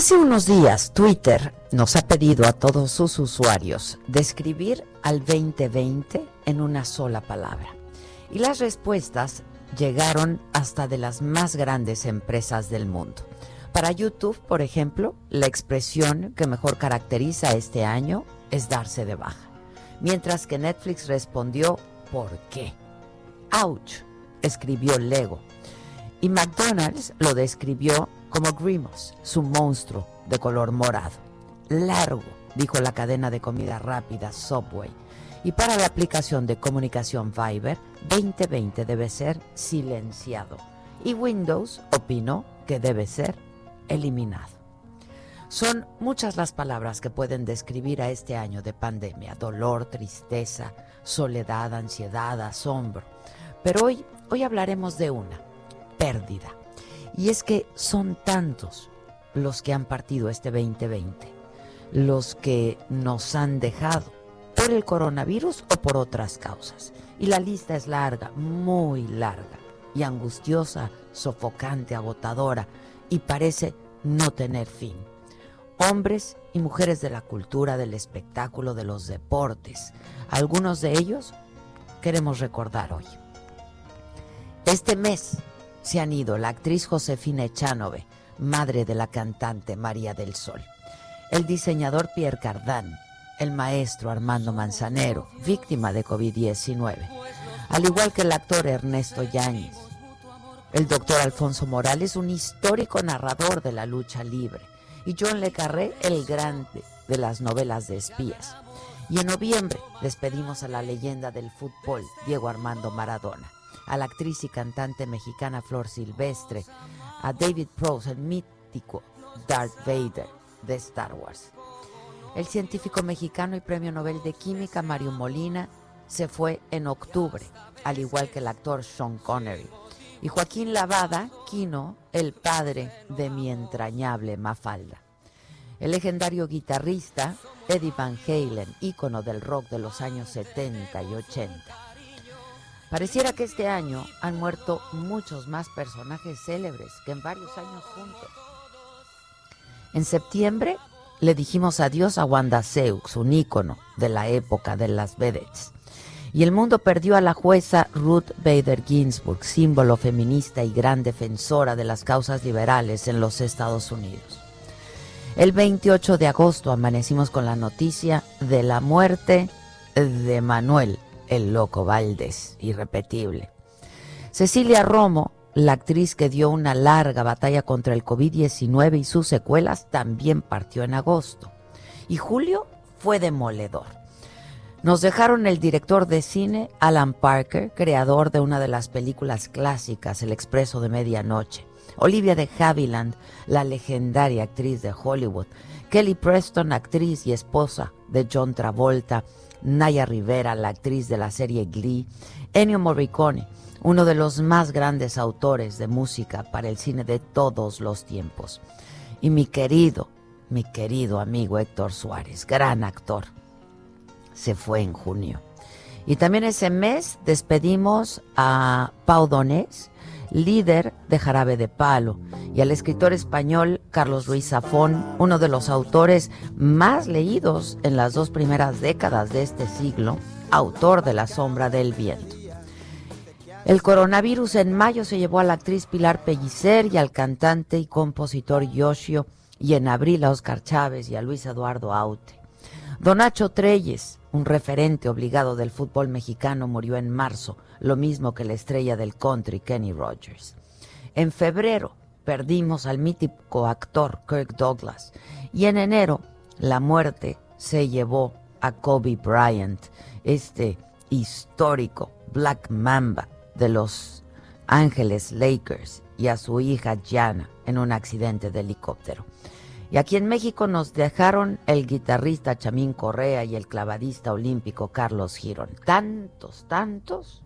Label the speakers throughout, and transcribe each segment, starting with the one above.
Speaker 1: Hace unos días Twitter nos ha pedido a todos sus usuarios describir al 2020 en una sola palabra. Y las respuestas llegaron hasta de las más grandes empresas del mundo. Para YouTube, por ejemplo, la expresión que mejor caracteriza este año es darse de baja. Mientras que Netflix respondió, ¿por qué? Ouch, escribió Lego. Y McDonald's lo describió como Grimos, su monstruo de color morado. Largo, dijo la cadena de comida rápida Subway. Y para la aplicación de comunicación Viber, 2020 debe ser silenciado. Y Windows opinó que debe ser eliminado. Son muchas las palabras que pueden describir a este año de pandemia. Dolor, tristeza, soledad, ansiedad, asombro. Pero hoy, hoy hablaremos de una, pérdida. Y es que son tantos los que han partido este 2020, los que nos han dejado por el coronavirus o por otras causas. Y la lista es larga, muy larga, y angustiosa, sofocante, agotadora, y parece no tener fin. Hombres y mujeres de la cultura, del espectáculo, de los deportes, algunos de ellos queremos recordar hoy. Este mes se han ido la actriz Josefina Echanove, madre de la cantante María del Sol, el diseñador Pierre Cardin, el maestro Armando Manzanero, víctima de COVID-19, al igual que el actor Ernesto Yáñez, el doctor Alfonso Morales, un histórico narrador de la lucha libre, y John Le Carré, el grande de las novelas de espías. Y en noviembre despedimos a la leyenda del fútbol, Diego Armando Maradona a la actriz y cantante mexicana Flor Silvestre, a David Prowse, el mítico Darth Vader de Star Wars. El científico mexicano y premio Nobel de Química Mario Molina se fue en octubre, al igual que el actor Sean Connery. Y Joaquín Lavada, Quino, el padre de mi entrañable Mafalda. El legendario guitarrista Eddie Van Halen, ícono del rock de los años 70 y 80. Pareciera que este año han muerto muchos más personajes célebres que en varios años juntos. En septiembre le dijimos adiós a Wanda Seux, un ícono de la época de las vedettes. Y el mundo perdió a la jueza Ruth Bader Ginsburg, símbolo feminista y gran defensora de las causas liberales en los Estados Unidos. El 28 de agosto amanecimos con la noticia de la muerte de Manuel el loco Valdés, irrepetible. Cecilia Romo, la actriz que dio una larga batalla contra el COVID-19 y sus secuelas, también partió en agosto. Y julio fue demoledor. Nos dejaron el director de cine Alan Parker, creador de una de las películas clásicas, El Expreso de Medianoche. Olivia de Havilland, la legendaria actriz de Hollywood. Kelly Preston, actriz y esposa de John Travolta. Naya Rivera, la actriz de la serie Glee, Ennio Morricone, uno de los más grandes autores de música para el cine de todos los tiempos. Y mi querido, mi querido amigo Héctor Suárez, gran actor, se fue en junio. Y también ese mes despedimos a Pau Donés, líder de Jarabe de Palo, y al escritor español Carlos Ruiz Zafón, uno de los autores más leídos en las dos primeras décadas de este siglo, autor de La sombra del viento. El coronavirus en mayo se llevó a la actriz Pilar Pellicer y al cantante y compositor Yoshio, y en abril a Oscar Chávez y a Luis Eduardo Aute. Don Nacho Treyes, un referente obligado del fútbol mexicano, murió en marzo, lo mismo que la estrella del country Kenny Rogers. En febrero perdimos al mítico actor Kirk Douglas y en enero la muerte se llevó a Kobe Bryant, este histórico Black Mamba de los Ángeles Lakers y a su hija Jana en un accidente de helicóptero. Y aquí en México nos dejaron el guitarrista Chamín Correa y el clavadista olímpico Carlos Girón. Tantos, tantos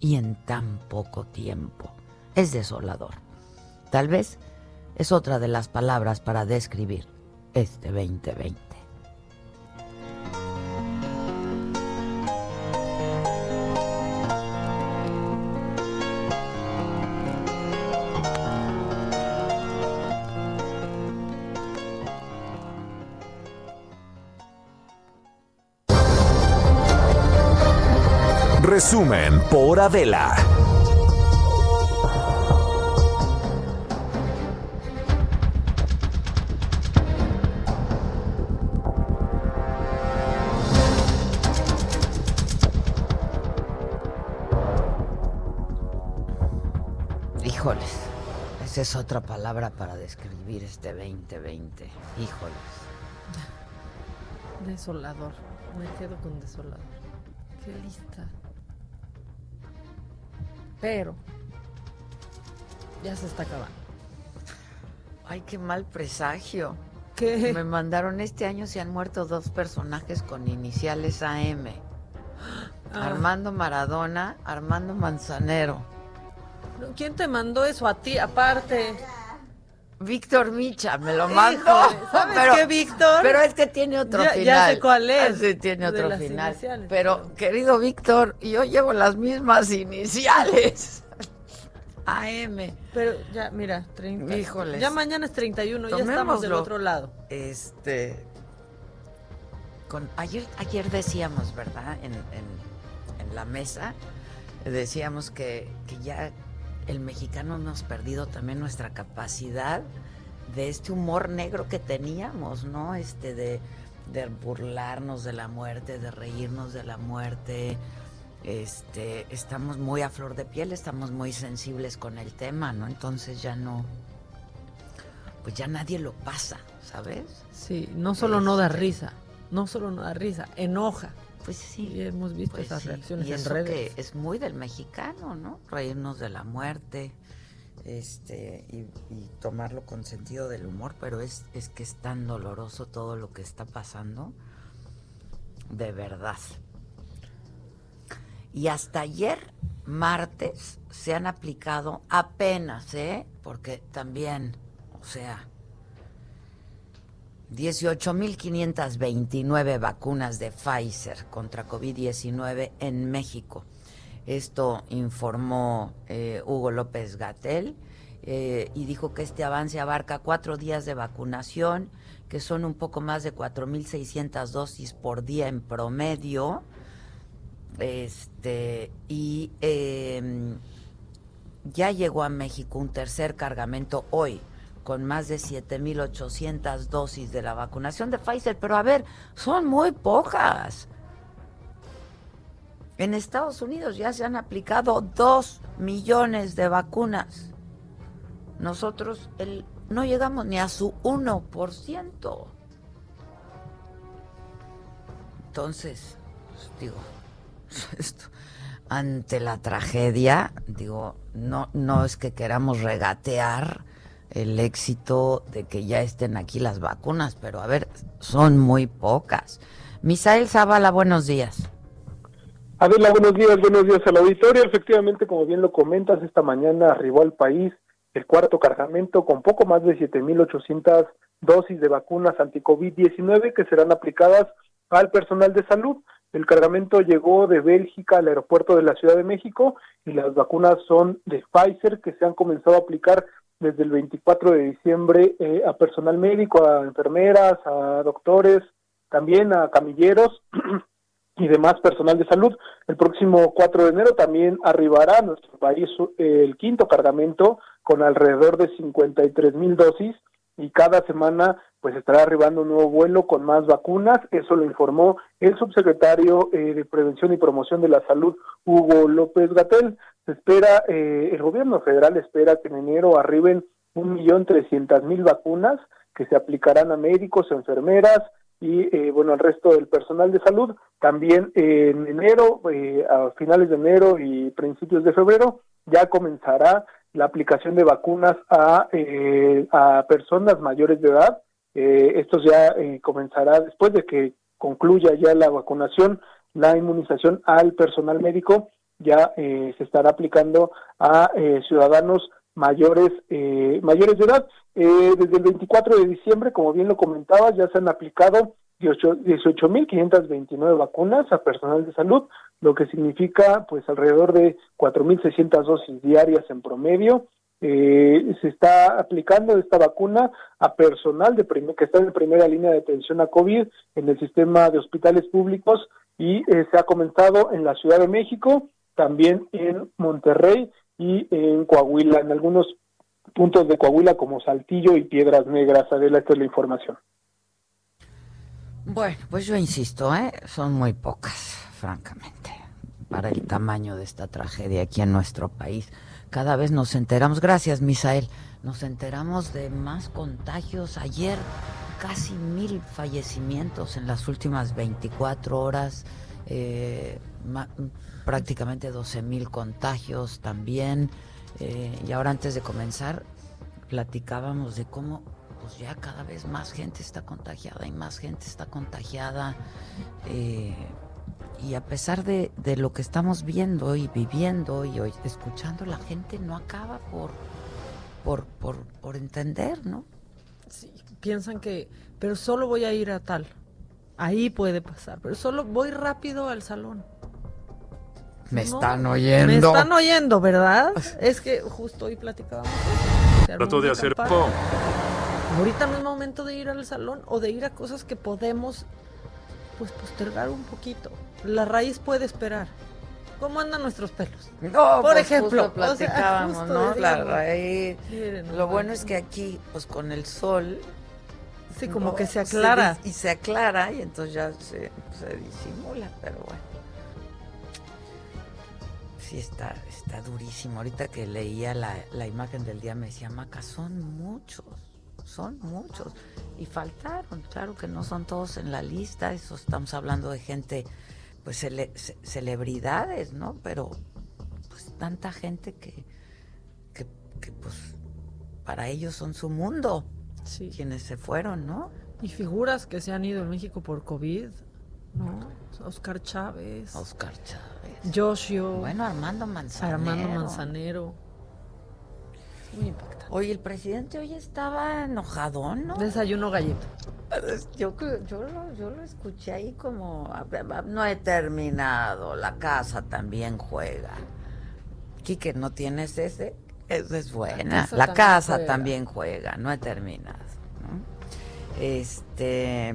Speaker 1: y en tan poco tiempo. Es desolador. Tal vez es otra de las palabras para describir este 2020.
Speaker 2: Resumen por Adela.
Speaker 1: Híjoles, esa es otra palabra para describir este 2020. Híjoles.
Speaker 3: Desolador. Me quedo con desolador. Qué lista. Pero ya se está acabando.
Speaker 1: Ay, qué mal presagio.
Speaker 3: ¿Qué?
Speaker 1: Me mandaron este año se han muerto dos personajes con iniciales AM.
Speaker 3: Ah.
Speaker 1: Armando Maradona, Armando Manzanero.
Speaker 3: ¿Quién te mandó eso a ti aparte?
Speaker 1: Víctor Micha me lo.
Speaker 3: Híjole, ¿sabes qué, Víctor?
Speaker 1: Pero es que tiene otro
Speaker 3: Ya-
Speaker 1: final.
Speaker 3: ya sé cuál es,
Speaker 1: Ah, Sí, tiene
Speaker 3: de
Speaker 1: otro final.
Speaker 3: iniciales,
Speaker 1: Pero,
Speaker 3: pero-
Speaker 1: querido Víctor, yo llevo las mismas iniciales. AM.
Speaker 3: Pero ya, mira, 30.
Speaker 1: Híjoles.
Speaker 3: Ya mañana es 31, ya estamos del
Speaker 1: Tomémoslo.
Speaker 3: otro lado.
Speaker 1: Este. Con, ayer, ayer decíamos, ¿verdad? En, en- en la mesa, decíamos que, que ya el mexicano hemos perdido también nuestra capacidad de este humor negro que teníamos, ¿no? Este de, de burlarnos de la muerte, de reírnos de la muerte. Este, estamos muy a flor de piel, estamos muy sensibles con el tema, ¿no? Entonces ya no, pues ya nadie lo pasa, ¿sabes?
Speaker 3: Sí, no solo no da
Speaker 1: Este.
Speaker 3: risa, no solo no da risa, enoja.
Speaker 1: Pues sí.
Speaker 3: Y hemos visto
Speaker 1: Pues
Speaker 3: esas
Speaker 1: sí,
Speaker 3: reacciones
Speaker 1: y
Speaker 3: en
Speaker 1: eso
Speaker 3: redes.
Speaker 1: que es muy del mexicano, ¿no? Reírnos de la muerte, este, y, y tomarlo con sentido del humor, pero es, es que es tan doloroso todo lo que está pasando, de verdad. Y hasta ayer, martes, se han aplicado apenas, ¿eh? Porque también, o sea, 18.529 vacunas de Pfizer contra COVID-19 en México. Esto informó eh, Hugo López Gatel eh, y dijo que este avance abarca cuatro días de vacunación, que son un poco más de 4.600 dosis por día en promedio. Este, y eh, ya llegó a México un tercer cargamento hoy con más de 7.800 dosis de la vacunación de Pfizer, pero a ver, son muy pocas. En Estados Unidos ya se han aplicado 2 millones de vacunas. Nosotros no llegamos ni a su 1%. Entonces, pues, digo, esto, ante la tragedia, digo, no, no es que queramos regatear el éxito de que ya estén aquí las vacunas, pero a ver, son muy pocas. Misael Zavala, buenos días.
Speaker 4: Adela, buenos días, buenos días al auditorio. Efectivamente, como bien lo comentas, esta mañana arribó al país el cuarto cargamento con poco más de 7.800 dosis de vacunas anti-COVID-19 que serán aplicadas al personal de salud. El cargamento llegó de Bélgica al aeropuerto de la Ciudad de México y las vacunas son de Pfizer que se han comenzado a aplicar desde el 24 de diciembre eh, a personal médico, a enfermeras, a doctores, también a camilleros y demás personal de salud. El próximo 4 de enero también arribará a nuestro país eh, el quinto cargamento con alrededor de 53 mil dosis y cada semana pues estará arribando un nuevo vuelo con más vacunas. Eso lo informó el subsecretario eh, de Prevención y Promoción de la Salud, Hugo López Gatel. Se espera, eh, el gobierno federal espera que en enero arriben un millón trescientas mil vacunas que se aplicarán a médicos, enfermeras y eh, bueno al resto del personal de salud. También en enero, eh, a finales de enero y principios de febrero ya comenzará la aplicación de vacunas a, eh, a personas mayores de edad. Eh, esto ya comenzará después de que concluya ya la vacunación, la inmunización al personal médico, ya se estará aplicando a ciudadanos mayores mayores de edad. desde el 24 de diciembre, como bien lo comentaba, ya se han aplicado 18.529 vacunas a personal de salud, lo que significa pues alrededor de 4.600 dosis diarias en promedio. Eh, se está aplicando esta vacuna a personal de que está en primera línea de atención a COVID en el sistema de hospitales públicos y eh, se ha comenzado en la Ciudad de México, también en Monterrey y en Coahuila, en algunos puntos de Coahuila como Saltillo y Piedras Negras. Adela, esta es la información.
Speaker 1: Bueno, pues yo insisto, ¿eh? son muy pocas, francamente, para el tamaño de esta tragedia aquí en nuestro país. Cada vez nos enteramos, gracias Misael, nos enteramos de más contagios. Ayer casi mil fallecimientos en las últimas 24 horas, eh, prácticamente 12 mil contagios también. Eh, y ahora antes de comenzar, platicábamos de cómo pues ya cada vez más gente está contagiada y más gente está contagiada. Eh, y a pesar de, lo que estamos viendo y viviendo y hoy, escuchando, la gente no acaba por, por, por, entender, ¿no?
Speaker 3: Sí, piensan que, pero solo voy a ir a tal. Ahí puede pasar, pero solo voy rápido al salón.
Speaker 1: Me están oyendo.
Speaker 3: Me están oyendo, ¿verdad? es que justo hoy platicábamos.
Speaker 5: Trato de hacer
Speaker 3: Ahorita no es momento de ir al salón o de ir a cosas que podemos pues postergar un poquito. La raíz puede esperar. ¿Cómo andan nuestros pelos?
Speaker 1: No, por pues ejemplo, platicábamos, ¿no? La raíz. Lo bueno es que aquí, pues con el sol.
Speaker 3: Sí, como que se aclara.
Speaker 1: y se aclara y entonces ya se, disimula, pero bueno. Sí, está, está durísimo. Ahorita que leía la, la imagen del día me decía, Maca, son muchos son muchos. Y faltaron, claro que no son todos en la lista, eso estamos hablando de gente, pues celebridades, ¿no? Pero pues tanta gente que, que, pues para ellos son su mundo, sí. quienes se fueron, ¿no?
Speaker 3: Y figuras que se han ido en México por COVID, ¿no? Oscar Chávez.
Speaker 1: Oscar Chávez.
Speaker 3: Joshio.
Speaker 1: Bueno, Armando Manzanero.
Speaker 3: Armando Manzanero.
Speaker 1: Muy impactante. Oye, el presidente hoy estaba enojado, ¿no?
Speaker 3: Desayuno gallito.
Speaker 1: Yo, yo, lo, yo lo escuché ahí como, no he terminado, la casa también juega. Quique, ¿no tienes ese? Esa es buena. La casa, también, juega. no he terminado. Este,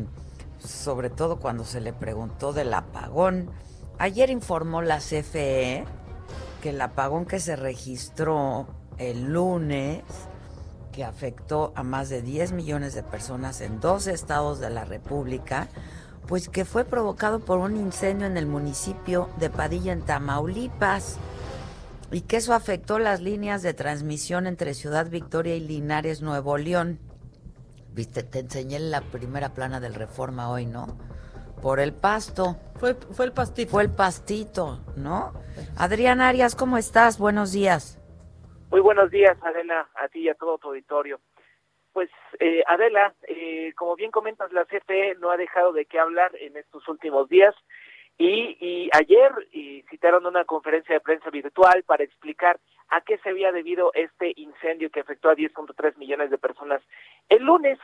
Speaker 1: sobre todo cuando se le preguntó del apagón. Ayer informó la CFE que el apagón que se registró el lunes que afectó a más de 10 millones de personas en dos estados de la República, pues que fue provocado por un incendio en el municipio de Padilla, en Tamaulipas, y que eso afectó las líneas de transmisión entre Ciudad Victoria y Linares, Nuevo León. Viste, te enseñé la primera plana del Reforma hoy, ¿no? Por el pasto.
Speaker 3: Fue, fue el pastito.
Speaker 1: Fue el pastito, ¿no? Adrián Arias, ¿cómo estás? Buenos días.
Speaker 6: Muy buenos días, Adela, a ti y a todo tu auditorio. Pues, eh, Adela, eh, como bien comentas, la CFE no ha dejado de qué hablar en estos últimos días y, y ayer y citaron una conferencia de prensa virtual para explicar a qué se había debido este incendio que afectó a 10.3 millones de personas el lunes.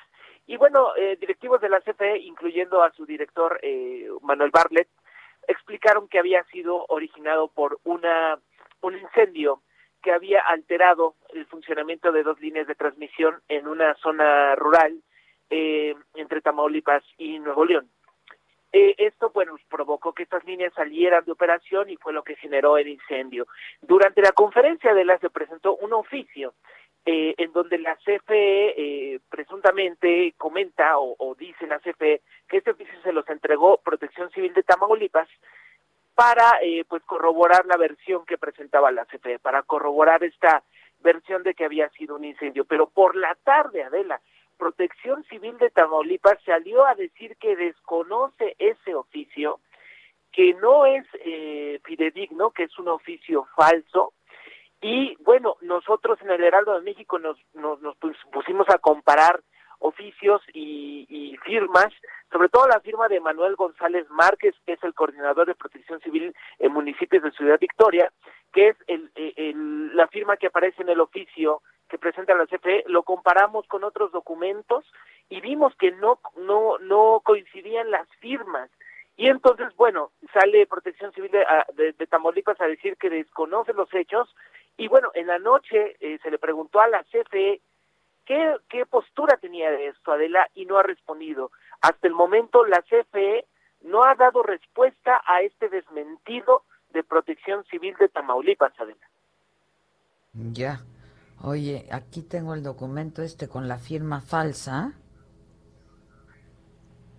Speaker 6: Y bueno, eh, directivos de la CFE, incluyendo a su director eh, Manuel Bartlett, explicaron que había sido originado por una un incendio que había alterado el funcionamiento de dos líneas de transmisión en una zona rural eh, entre Tamaulipas y Nuevo León. Eh, esto, bueno, provocó que estas líneas salieran de operación y fue lo que generó el incendio. Durante la conferencia de la se presentó un oficio eh, en donde la CFE presuntamente comenta o, o, dice la CFE que este oficio se los entregó Protección Civil de Tamaulipas para eh, pues corroborar la versión que presentaba la CFE, para corroborar esta versión de que había sido un incendio. Pero por la tarde, Adela, Protección Civil de Tamaulipas salió a decir que desconoce ese oficio, que no es eh, fidedigno, que es un oficio falso, Y bueno, nosotros en el Heraldo de México nos, nos, nos pusimos a comparar oficios y, y, firmas, sobre todo la firma de Manuel González Márquez, que es el coordinador de protección civil en municipios de Ciudad Victoria, que es el, el, la firma que aparece en el oficio que presenta la CFE, lo comparamos con otros documentos y vimos que no, no, no coincidían las firmas. Y entonces, bueno, sale Protección Civil de, de, Tamaulipas a decir que desconoce los hechos. Y bueno, en la noche eh, se le preguntó a la CFE qué, qué postura tenía de esto, Adela, y no ha respondido. Hasta el momento la CFE no ha dado respuesta a este desmentido de Protección Civil de Tamaulipas, Adela.
Speaker 1: Ya. Oye, aquí tengo el documento este con la firma falsa.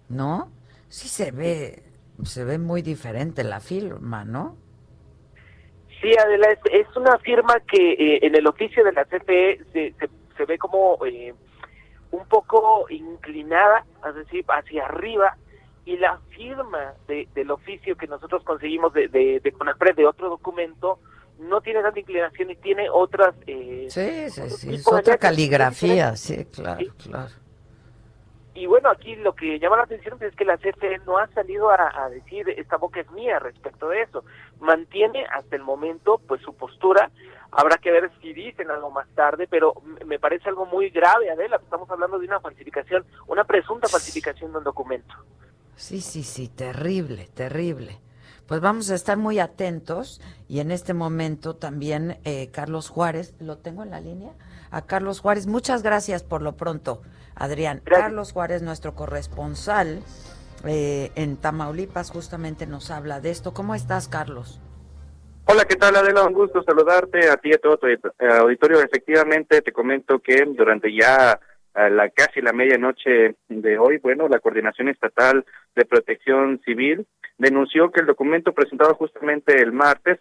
Speaker 1: ¿No? Sí se ve, se ve muy diferente la firma, ¿no?
Speaker 6: Sí, Adela, es, una firma que eh, en el oficio de la CFE se, se, ve como eh, un poco inclinada, es decir, hacia arriba, y la firma de, del oficio que nosotros conseguimos de, de, de CONAPRED, de otro documento, no tiene tanta inclinación y tiene otras...
Speaker 1: Eh, sí, sí, sí, es otra caligrafía, sí, claro, claro.
Speaker 6: Y bueno, aquí lo que llama la atención es que la CFE no ha salido a, decir esta boca es mía respecto de eso. Mantiene hasta el momento pues su postura. Habrá que ver si dicen algo más tarde, pero me parece algo muy grave, Adela. Estamos hablando de una falsificación, una presunta falsificación de un documento.
Speaker 1: Sí, sí, sí, terrible, terrible. Pues vamos a estar muy atentos y en este momento también eh, Carlos Juárez, ¿lo tengo en la línea? A Carlos Juárez, muchas gracias por lo pronto, Adrián. Carlos Juárez, nuestro corresponsal eh, en Tamaulipas, justamente nos habla de esto. ¿Cómo estás, Carlos?
Speaker 7: Hola, ¿qué tal Adela? Un gusto saludarte a ti y a todo tu auditorio. Efectivamente, te comento que durante ya la casi la medianoche de hoy, bueno, la Coordinación Estatal de Protección Civil denunció que el documento presentado justamente el martes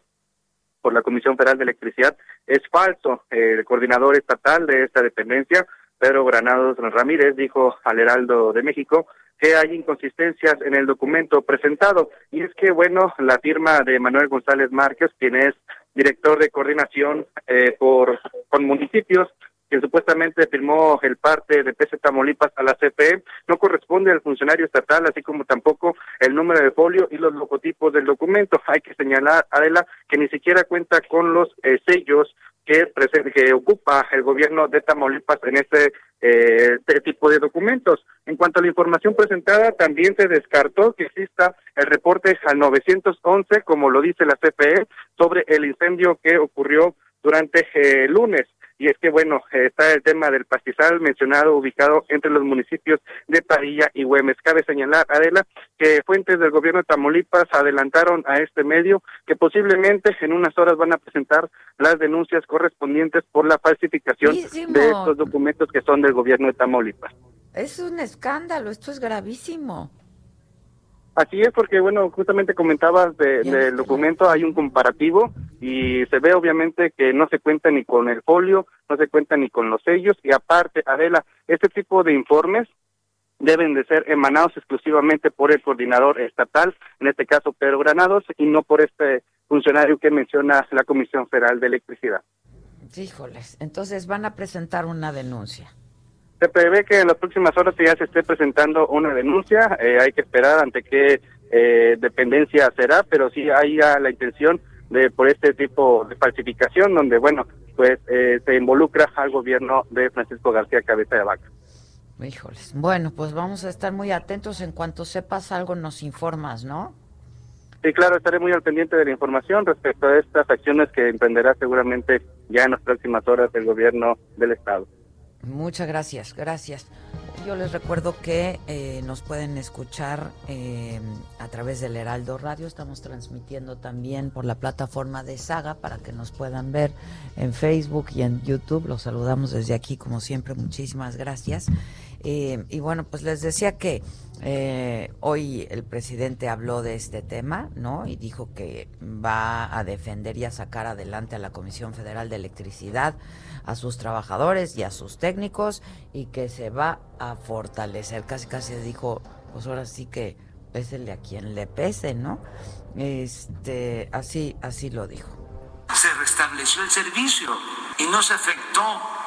Speaker 7: por la Comisión Federal de Electricidad es falso. El coordinador estatal de esta dependencia, Pedro Granados Ramírez, dijo al Heraldo de México que hay inconsistencias en el documento presentado. Y es que, bueno, la firma de Manuel González Márquez, quien es director de coordinación eh, por con municipios, que supuestamente firmó el parte de PC Tamaulipas a la CPE, no corresponde al funcionario estatal, así como tampoco el número de folio y los logotipos del documento. Hay que señalar, Adela, que ni siquiera cuenta con los eh, sellos que, que ocupa el gobierno de Tamaulipas en este, eh, este tipo de documentos. En cuanto a la información presentada, también se descartó que exista el reporte al 911, como lo dice la CPE, sobre el incendio que ocurrió durante el eh, lunes y es que bueno, está el tema del pastizal mencionado ubicado entre los municipios de Padilla y Güemes. Cabe señalar, Adela, que fuentes del gobierno de Tamaulipas adelantaron a este medio que posiblemente en unas horas van a presentar las denuncias correspondientes por la falsificación de estos documentos que son del gobierno de Tamaulipas.
Speaker 1: Es un escándalo, esto es gravísimo.
Speaker 7: Así es, porque bueno, justamente comentabas del documento, hay un comparativo y se ve obviamente que no se cuenta ni con el folio, no se cuenta ni con los sellos y aparte, Adela, este tipo de informes deben de ser emanados exclusivamente por el coordinador estatal, en este caso Pedro Granados, y no por este funcionario que menciona la Comisión Federal de Electricidad.
Speaker 1: Híjoles, entonces van a presentar una denuncia.
Speaker 7: Se prevé que en las próximas horas ya se esté presentando una denuncia, eh, hay que esperar ante qué eh, dependencia será, pero sí hay la intención de por este tipo de falsificación donde, bueno, pues eh, se involucra al gobierno de Francisco García Cabeza de Vaca.
Speaker 1: Híjoles. Bueno, pues vamos a estar muy atentos. En cuanto sepas algo, nos informas, ¿no?
Speaker 7: Sí, claro, estaré muy al pendiente de la información respecto a estas acciones que emprenderá seguramente ya en las próximas horas el gobierno del Estado.
Speaker 1: Muchas gracias, gracias. Yo les recuerdo que eh, nos pueden escuchar eh, a través del Heraldo Radio. Estamos transmitiendo también por la plataforma de Saga para que nos puedan ver en Facebook y en YouTube. Los saludamos desde aquí, como siempre. Muchísimas gracias. Eh, y bueno, pues les decía que eh, hoy el presidente habló de este tema, ¿no? Y dijo que va a defender y a sacar adelante a la Comisión Federal de Electricidad, a sus trabajadores y a sus técnicos, y que se va a fortalecer. Casi, casi dijo, pues ahora sí que pésele a quien le pese, ¿no? Este, así, así lo dijo.
Speaker 8: Se restableció el servicio y no se afectó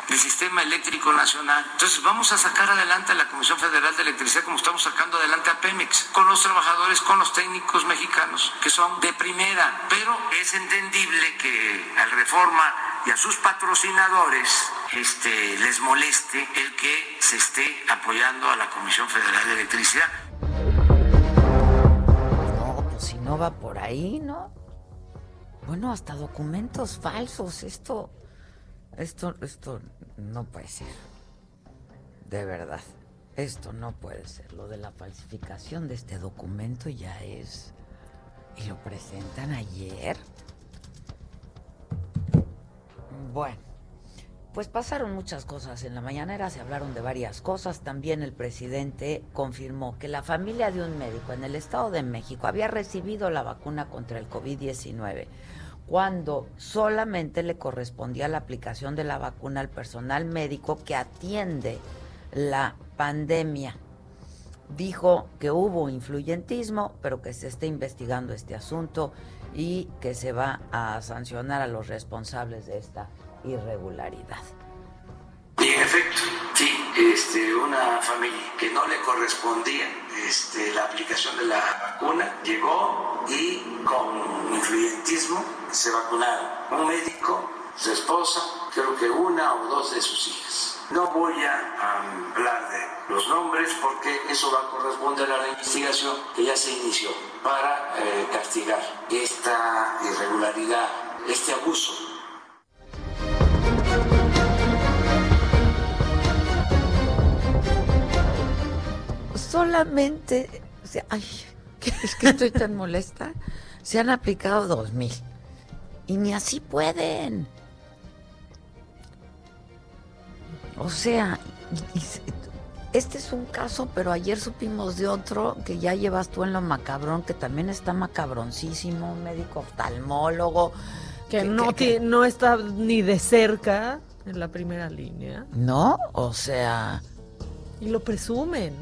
Speaker 8: el sistema eléctrico nacional. Entonces vamos a sacar adelante a la Comisión Federal de Electricidad como estamos sacando adelante a Pemex, con los trabajadores, con los técnicos mexicanos, que son de primera. Pero es entendible que al Reforma y a sus patrocinadores este, les moleste el que se esté apoyando a la Comisión Federal de Electricidad.
Speaker 1: No, pues si no va por ahí, ¿no? Bueno, hasta documentos falsos, esto, esto, esto no puede ser. De verdad, esto no puede ser. Lo de la falsificación de este documento ya es... Y lo presentan ayer. Bueno, pues pasaron muchas cosas. En la mañanera se hablaron de varias cosas. También el presidente confirmó que la familia de un médico en el Estado de México había recibido la vacuna contra el COVID-19 cuando solamente le correspondía la aplicación de la vacuna al personal médico que atiende la pandemia. Dijo que hubo influyentismo, pero que se está investigando este asunto y que se va a sancionar a los responsables de esta irregularidad.
Speaker 8: En efecto, sí, este, una familia que no le correspondía este, la aplicación de la vacuna llegó y con influyentismo se vacunaron. Un médico, su esposa, creo que una o dos de sus hijas. No voy a hablar de los nombres porque eso va a corresponder a la investigación que ya se inició para eh, castigar esta irregularidad, este abuso
Speaker 1: solamente, o sea, ay, es que estoy tan molesta, se han aplicado dos mil y ni así pueden. O sea, este es un caso, pero ayer supimos de otro que ya llevas tú en lo macabrón, que también está macabroncísimo, un médico oftalmólogo.
Speaker 3: Que, no, no está ni de cerca en la primera línea.
Speaker 1: No, o sea...
Speaker 3: Y lo presumen.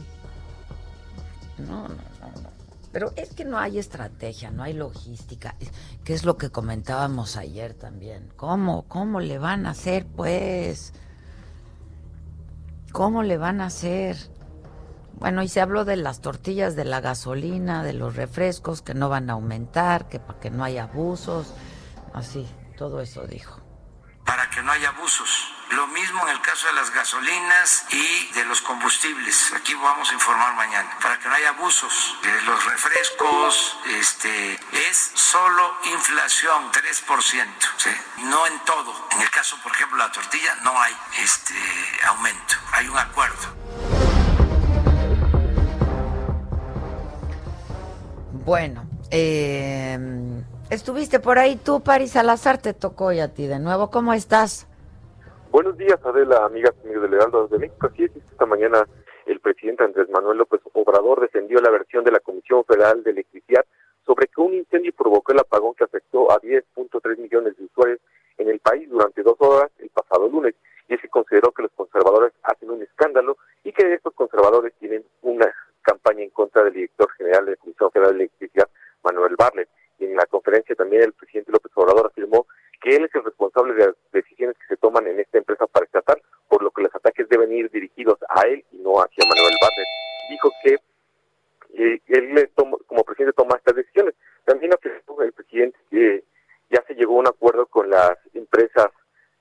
Speaker 1: No, no, no, no. Pero es que no hay estrategia, no hay logística, que es lo que comentábamos ayer también. ¿Cómo, cómo le van a hacer, pues? ¿Cómo le van a hacer? Bueno, y se habló de las tortillas, de la gasolina, de los refrescos que no van a aumentar, que para que no haya abusos, así, todo eso dijo.
Speaker 8: Para que no haya abusos lo mismo en el caso de las gasolinas y de los combustibles. Aquí vamos a informar mañana para que no haya abusos. De los refrescos, este, es solo inflación, 3%. ¿sí? No en todo. En el caso, por ejemplo, de la tortilla, no hay este aumento. Hay un acuerdo.
Speaker 1: Bueno, eh, estuviste por ahí tú, Paris Salazar, te tocó y a ti de nuevo. ¿Cómo estás?
Speaker 9: Buenos días, Adela, amigas amigos del Heraldo de México. Así es, esta mañana el presidente Andrés Manuel López Obrador defendió la versión de la Comisión Federal de Electricidad sobre que un incendio provocó el apagón que afectó a 10.3 millones de usuarios en el país durante dos horas el pasado lunes. Y es que consideró que los conservadores hacen un escándalo y que estos conservadores tienen una campaña en contra del director general de la Comisión Federal de Electricidad, Manuel Barlet. Y en la conferencia también el presidente López Obrador afirmó él es el responsable de las decisiones que se toman en esta empresa para estatal, por lo que los ataques deben ir dirigidos a él y no hacia Manuel Bartlett. Dijo que eh, él como presidente toma estas decisiones. También afirmó el presidente que ya se llegó a un acuerdo con las empresas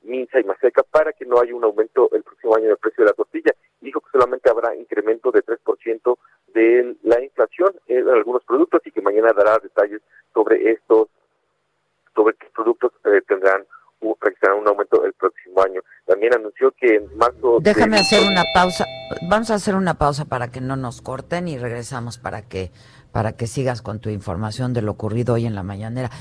Speaker 9: Minsa y Maseca para que no haya un aumento el próximo año del precio de la tortilla. Dijo que solamente habrá incremento de 3% de la inflación en algunos productos y que mañana dará detalles sobre estos sobre qué productos eh, tendrán registrarán un aumento el próximo año. También anunció que en marzo...
Speaker 1: Déjame hacer una pausa. Vamos a hacer una pausa para que no nos corten y regresamos para que para que sigas con tu información de lo ocurrido hoy en la mañanera.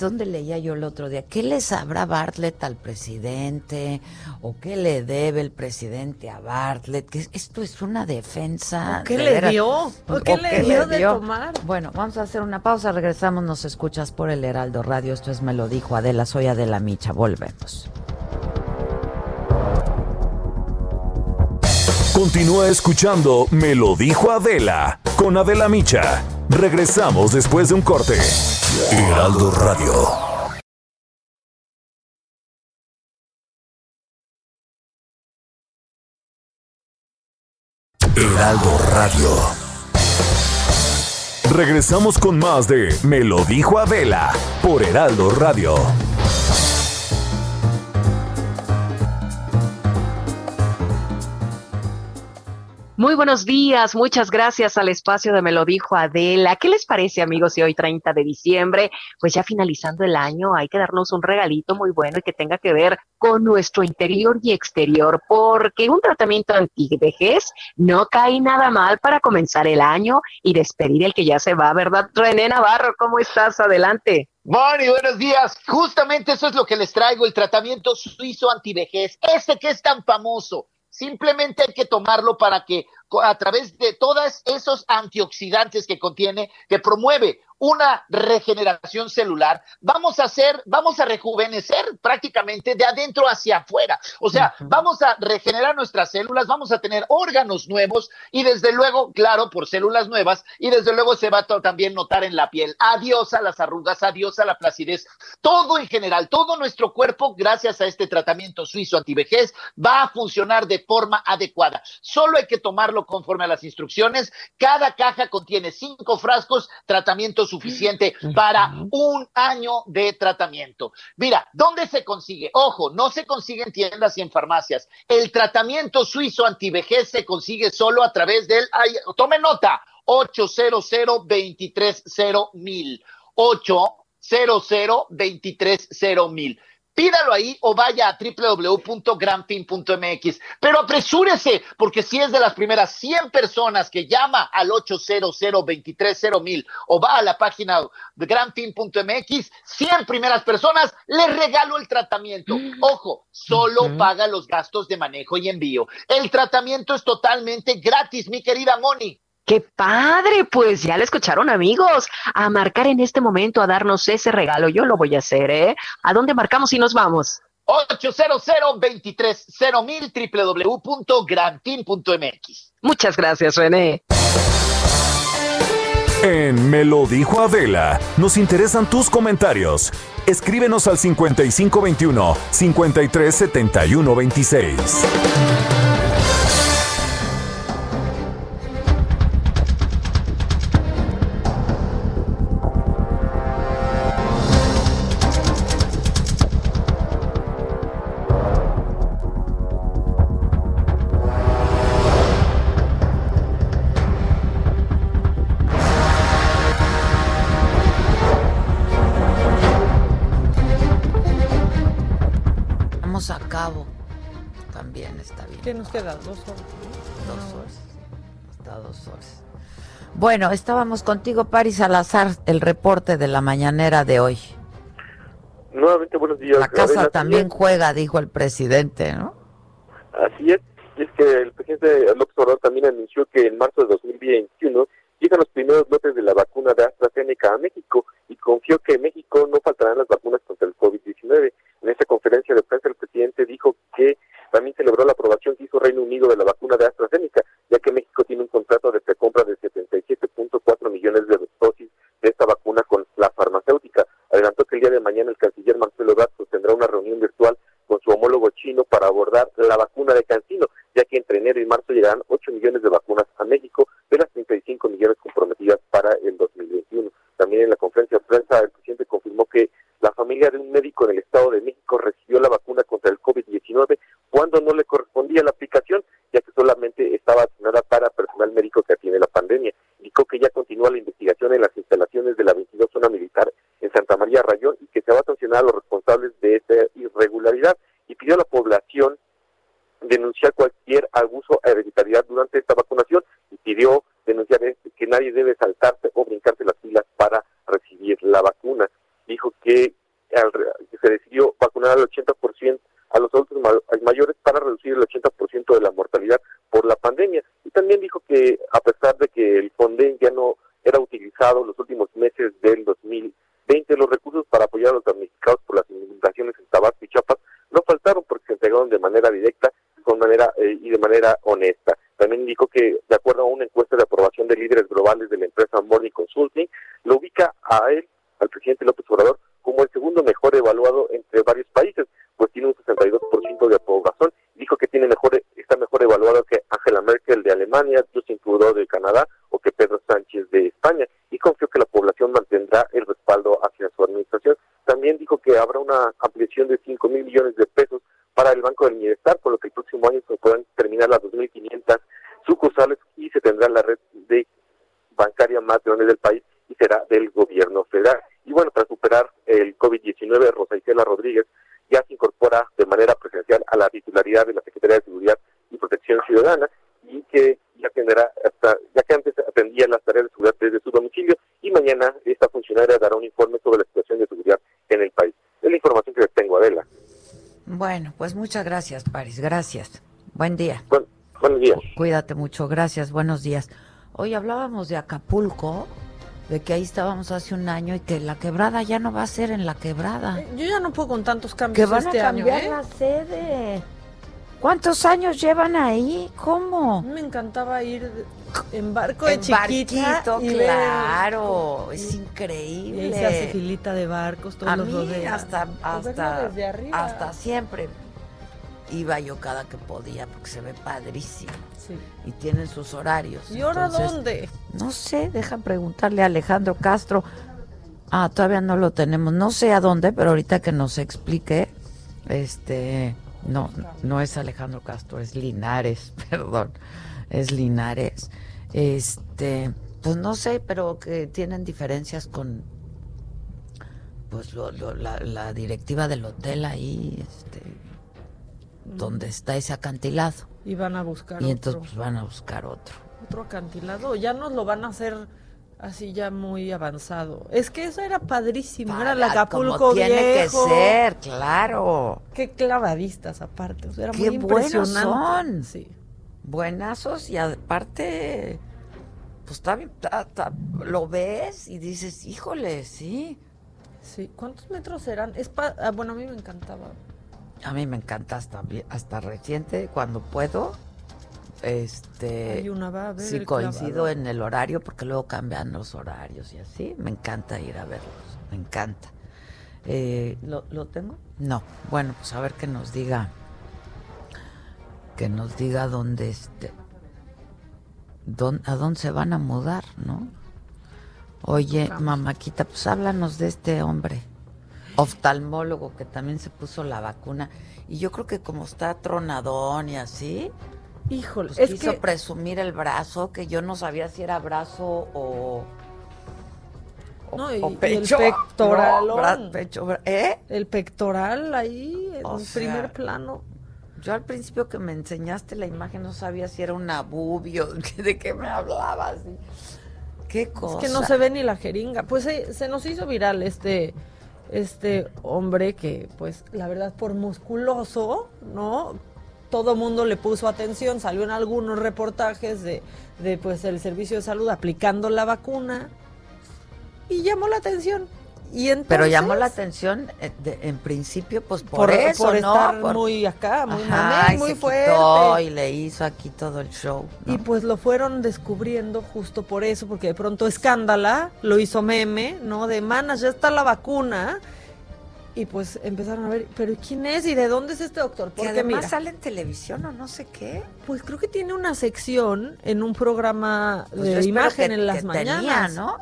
Speaker 1: ¿Dónde leía yo el otro día? ¿Qué le sabrá Bartlett al presidente? ¿O qué le debe el presidente a Bartlett? Esto es una defensa.
Speaker 3: qué le dio? ¿O qué, le, dio de tomar?
Speaker 1: Bueno, vamos a hacer una pausa, regresamos, nos escuchas por el Heraldo Radio. Esto es Me lo dijo Adela, soy Adela Micha, volvemos.
Speaker 2: Continúa escuchando Me lo dijo Adela con Adela Micha. Regresamos después de un corte. Heraldo Radio. Heraldo Radio. Regresamos con más de Me lo dijo Adela por Heraldo Radio.
Speaker 10: Muy buenos días, muchas gracias al espacio de Me lo dijo Adela. ¿Qué les parece, amigos, si hoy 30 de diciembre, pues ya finalizando el año, hay que darnos un regalito muy bueno y que tenga que ver con nuestro interior y exterior, porque un tratamiento antivejez no cae nada mal para comenzar el año y despedir el que ya se va, ¿verdad? René Navarro, ¿cómo estás? Adelante.
Speaker 11: Moni, buenos días. Justamente eso es lo que les traigo, el tratamiento suizo antivejez, ese que es tan famoso Simplemente hay que tomarlo para que a través de todos esos antioxidantes que contiene, que promueve una regeneración celular, vamos a hacer, vamos a rejuvenecer prácticamente de adentro hacia afuera. O sea, vamos a regenerar nuestras células, vamos a tener órganos nuevos y desde luego, claro, por células nuevas y desde luego se va a también notar en la piel. Adiós a las arrugas, adiós a la placidez. Todo en general, todo nuestro cuerpo, gracias a este tratamiento suizo antivejez, va a funcionar de forma adecuada. Solo hay que tomarlo conforme a las instrucciones. Cada caja contiene cinco frascos, tratamiento suficiente para un año de tratamiento. Mira, ¿dónde se consigue? Ojo, no se consigue en tiendas y en farmacias. El tratamiento suizo antivejez se consigue solo a través del, ay, tome nota, 800 230 mil. 800 230 mil. Pídalo ahí o vaya a www.granfin.mx. Pero apresúrese, porque si es de las primeras 100 personas que llama al 800 mil o va a la página de granfin.mx, 100 primeras personas, le regalo el tratamiento. Ojo, solo paga los gastos de manejo y envío. El tratamiento es totalmente gratis, mi querida Moni.
Speaker 10: ¡Qué padre! Pues ya le escucharon amigos, a marcar en este momento, a darnos ese regalo. Yo lo voy a hacer, ¿eh? ¿A dónde marcamos y nos vamos?
Speaker 11: 800 mil www.grantin.mx.
Speaker 10: Muchas gracias, René.
Speaker 2: En Me lo dijo Adela, nos interesan tus comentarios. Escríbenos al 5521 537126.
Speaker 3: Queda? Dos horas.
Speaker 1: Dos horas. Hasta dos horas. Bueno, estábamos contigo, Paris Salazar, el reporte de la mañanera de hoy.
Speaker 9: Nuevamente, buenos días.
Speaker 1: La casa también juega, dijo el presidente, ¿no?
Speaker 9: Así es, y es que el presidente López Obrador también anunció que en marzo de 2021 llegan los primeros lotes de la vacuna de AstraZeneca a México y confió que en México no faltarán las vacunas contra el COVID-19. En esta conferencia de prensa el presidente dijo que también celebró la aprobación que hizo Reino Unido de la vacuna de AstraZeneca, ya que México tiene un contrato de precompra de 77.4 millones de dosis de esta vacuna con la farmacéutica. Adelantó que el día de mañana el canciller Marcelo Ebrard tendrá una reunión virtual con su homólogo chino para abordar la vacuna de Cancino, ya que entre enero y marzo llegarán 8 millones de vacunas a México de las 35 millones comprometidas para el 2021. También en la conferencia de prensa el presidente confirmó que la familia de un médico en el Estado de México recibió la vacuna contra el COVID-19 cuando no le correspondía la aplicación, ya que solamente estaba asignada para personal médico que atiende la pandemia. Indicó que ya continúa la investigación en las instalaciones de la 22 zona militar en Santa María Rayón y que se va a sancionar a los responsables de esta irregularidad y pidió a la población denunciar cualquier abuso a hereditariedad durante esta vacunación y pidió denunciar que nadie debe saltarse o brincarse las filas para recibir la vacuna. Dijo que se decidió vacunar al 80% a los adultos mayores para reducir el 80% de la mortalidad por la pandemia. Y también dijo que a pesar de que el Fonden ya no era utilizado los últimos meses del 2020, los recursos para apoyar a los damnificados por las inundaciones en Tabasco y Chiapas no faltaron porque se entregaron de manera directa con manera eh, y de manera honesta. También indicó que, de acuerdo a una encuesta de aprobación de líderes globales de la empresa Morning Consulting, lo ubica a él, al presidente López Obrador, como el segundo mejor evaluado entre varios países, mejor, está mejor evaluado que Angela Merkel de Alemania, Justin Trudeau de Canadá o que Pedro Sánchez de España y confió que la población mantendrá el respaldo hacia su administración. También dijo que habrá una ampliación de 5 mil millones de pesos para el Banco del Bienestar, por lo que el próximo año se puedan terminar las 2.500 sucursales y se tendrá la red bancaria más grande del país y será del gobierno federal. Y bueno, para superar el COVID-19, Rosa Isela Rodríguez ya se incorpora de manera presencial a la titularidad de la Secretaría de Seguridad y Protección Ciudadana y que ya tendrá hasta, ya que antes atendía las tareas de seguridad desde su domicilio y mañana esta funcionaria dará un informe sobre la situación de seguridad en el país. Es la información que les tengo, Adela.
Speaker 1: Bueno, pues muchas gracias, Paris. Gracias. Buen día.
Speaker 9: buenos días.
Speaker 1: Cuídate mucho. Gracias. Buenos días. Hoy hablábamos de Acapulco de que ahí estábamos hace un año y que la quebrada ya no va a ser en la quebrada.
Speaker 3: Yo ya no puedo con tantos cambios
Speaker 1: que van
Speaker 3: este
Speaker 1: a cambiar
Speaker 3: año, ¿eh?
Speaker 1: la sede. ¿Cuántos años llevan ahí? ¿Cómo?
Speaker 3: Me encantaba ir en barco de
Speaker 1: En
Speaker 3: chiquita
Speaker 1: barquito,
Speaker 3: y ver-
Speaker 1: claro, es
Speaker 3: Y
Speaker 1: increíble.
Speaker 3: ahí se hace filita de barcos, todos
Speaker 1: A
Speaker 3: los
Speaker 1: mí
Speaker 3: rodean.
Speaker 1: hasta
Speaker 3: verlo
Speaker 1: hasta
Speaker 3: desde
Speaker 1: hasta siempre iba yo cada que podía porque se ve padrísimo.
Speaker 3: Sí.
Speaker 1: Y tienen sus horarios.
Speaker 3: ¿Y ahora
Speaker 1: entonces,
Speaker 3: dónde?
Speaker 1: No sé, dejan preguntarle a Alejandro Castro. Ah, todavía no lo tenemos. No sé a dónde, pero ahorita que nos explique, este, no, no es Alejandro Castro, es Linares, perdón, es Linares. Este, pues no sé, pero que tienen diferencias con, pues lo- lo- la, la directiva del hotel ahí, este, donde está ese acantilado.
Speaker 3: Y van a buscar
Speaker 1: Y
Speaker 3: otro,
Speaker 1: entonces pues, van a buscar otro.
Speaker 3: otro acantilado. Ya nos lo van a hacer así ya muy avanzado. Es que eso era padrísimo. era el Acapulco
Speaker 1: como tiene
Speaker 3: viejo.
Speaker 1: que ser, claro.
Speaker 3: Qué clavadistas aparte. O sea, era
Speaker 1: Qué
Speaker 3: muy
Speaker 1: buenos
Speaker 3: impresionante.
Speaker 1: son.
Speaker 3: Sí.
Speaker 1: Buenazos y aparte, pues está bien, está- está- lo ves y dices, híjole, sí.
Speaker 3: Sí. ¿Cuántos metros? Es pa- ah, bueno, a mí me encantaba.
Speaker 1: A mí me encanta hasta, hasta reciente, cuando puedo. Este,
Speaker 3: Hay una va a ver
Speaker 1: si coincido en el horario, porque luego cambian los horarios y así, me encanta ir a verlos, me encanta. Eh, ¿lo, ¿Lo tengo? No. Bueno, pues a ver que nos diga, que nos diga dónde este, dón- a dónde se van a mudar, ¿no? Oye,
Speaker 3: Vamos.
Speaker 1: mamáquita, pues háblanos de este hombre, oftalmólogo que también se puso la vacuna. Y yo creo que como está tronadón y así,
Speaker 3: Híjole,
Speaker 1: pues
Speaker 3: es
Speaker 1: quiso
Speaker 3: que
Speaker 1: presumir el brazo, que yo no sabía si era brazo o, o,
Speaker 3: No, y-
Speaker 1: o
Speaker 3: y el
Speaker 1: pecho. No, bra- pecho, bra- ¿eh?
Speaker 3: el pectoral ahí en
Speaker 1: O
Speaker 3: un
Speaker 1: sea,
Speaker 3: primer plano.
Speaker 1: Yo al principio que me enseñaste la imagen no sabía si era una bubio, de qué me hablabas. Qué cosa.
Speaker 3: Es que no se ve ni la jeringa. Pues se, se nos hizo viral este este hombre que, pues, la verdad, por musculoso, ¿no? Todo mundo le puso atención. Salió en algunos reportajes de, de pues, el servicio de salud aplicando la vacuna y llamó la atención. Y entonces,
Speaker 1: Pero llamó la atención eh, de- en principio, pues por,
Speaker 3: por,
Speaker 1: eso,
Speaker 3: por
Speaker 1: ¿no?
Speaker 3: estar
Speaker 1: Por-
Speaker 3: muy acá, muy
Speaker 1: Ajá, y
Speaker 3: muy
Speaker 1: se
Speaker 3: fuerte.
Speaker 1: quitó y le hizo aquí todo el show. ¿no?
Speaker 3: Y pues lo fueron descubriendo justo por eso, porque de pronto Escándala lo hizo meme, ¿no? De manas, ya está la vacuna. Y pues empezaron a ver, pero ¿quién es y de dónde es este doctor?
Speaker 1: que
Speaker 3: Porque
Speaker 1: además
Speaker 3: mira,
Speaker 1: sale en televisión o no sé qué.
Speaker 3: pues creo que tiene una sección en un programa
Speaker 1: Pues
Speaker 3: de imagen
Speaker 1: que-
Speaker 3: en las
Speaker 1: que
Speaker 3: mañanas.
Speaker 1: tenía, ¿no?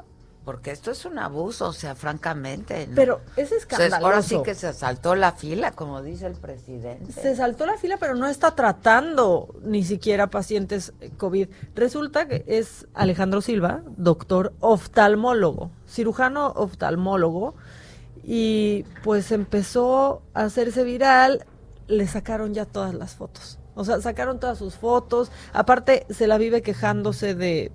Speaker 1: Porque esto es un abuso, o sea, francamente. ¿no?
Speaker 3: Pero es
Speaker 1: O sea,
Speaker 3: escandaloso.
Speaker 1: ahora sí que se saltó la fila, como dice el presidente.
Speaker 3: Se saltó la fila, pero no está tratando ni siquiera pacientes eh, COVID. Resulta que es Alejandro Silva, doctor oftalmólogo, cirujano oftalmólogo, y pues empezó a hacerse viral, le sacaron ya todas las fotos. O sea, sacaron todas sus fotos. Aparte, se la vive quejándose de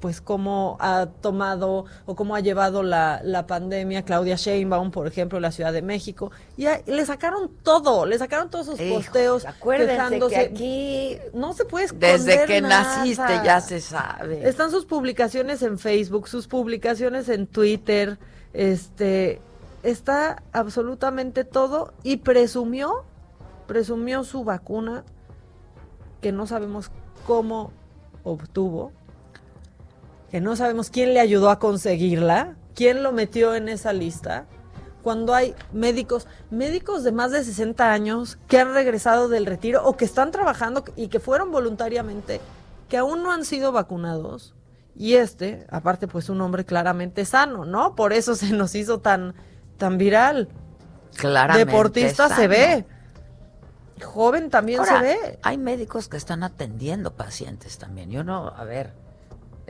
Speaker 3: pues cómo ha tomado o cómo ha llevado la, la pandemia Claudia Sheinbaum, por ejemplo, en la Ciudad de México. Y a- le sacaron todo, le sacaron todos sus posteos
Speaker 1: acuérdense
Speaker 3: quejándose.
Speaker 1: que aquí,
Speaker 3: no se puede esconder
Speaker 1: desde que
Speaker 3: nada.
Speaker 1: naciste, ya se sabe.
Speaker 3: Están sus publicaciones en Facebook, sus publicaciones en Twitter, este, está absolutamente todo y presumió, presumió su vacuna que no sabemos cómo obtuvo, que no sabemos quién le ayudó a conseguirla, quién lo metió en esa lista, cuando hay médicos, médicos de más de 60 años que han regresado del retiro o que están trabajando y que fueron voluntariamente, que aún no han sido vacunados. Y este, aparte, pues un hombre claramente sano, ¿no? Por eso se nos hizo tan, tan viral.
Speaker 1: Claramente.
Speaker 3: Deportista se ve. Joven también se ve.
Speaker 1: Hay médicos que están atendiendo pacientes también. Yo no, a ver,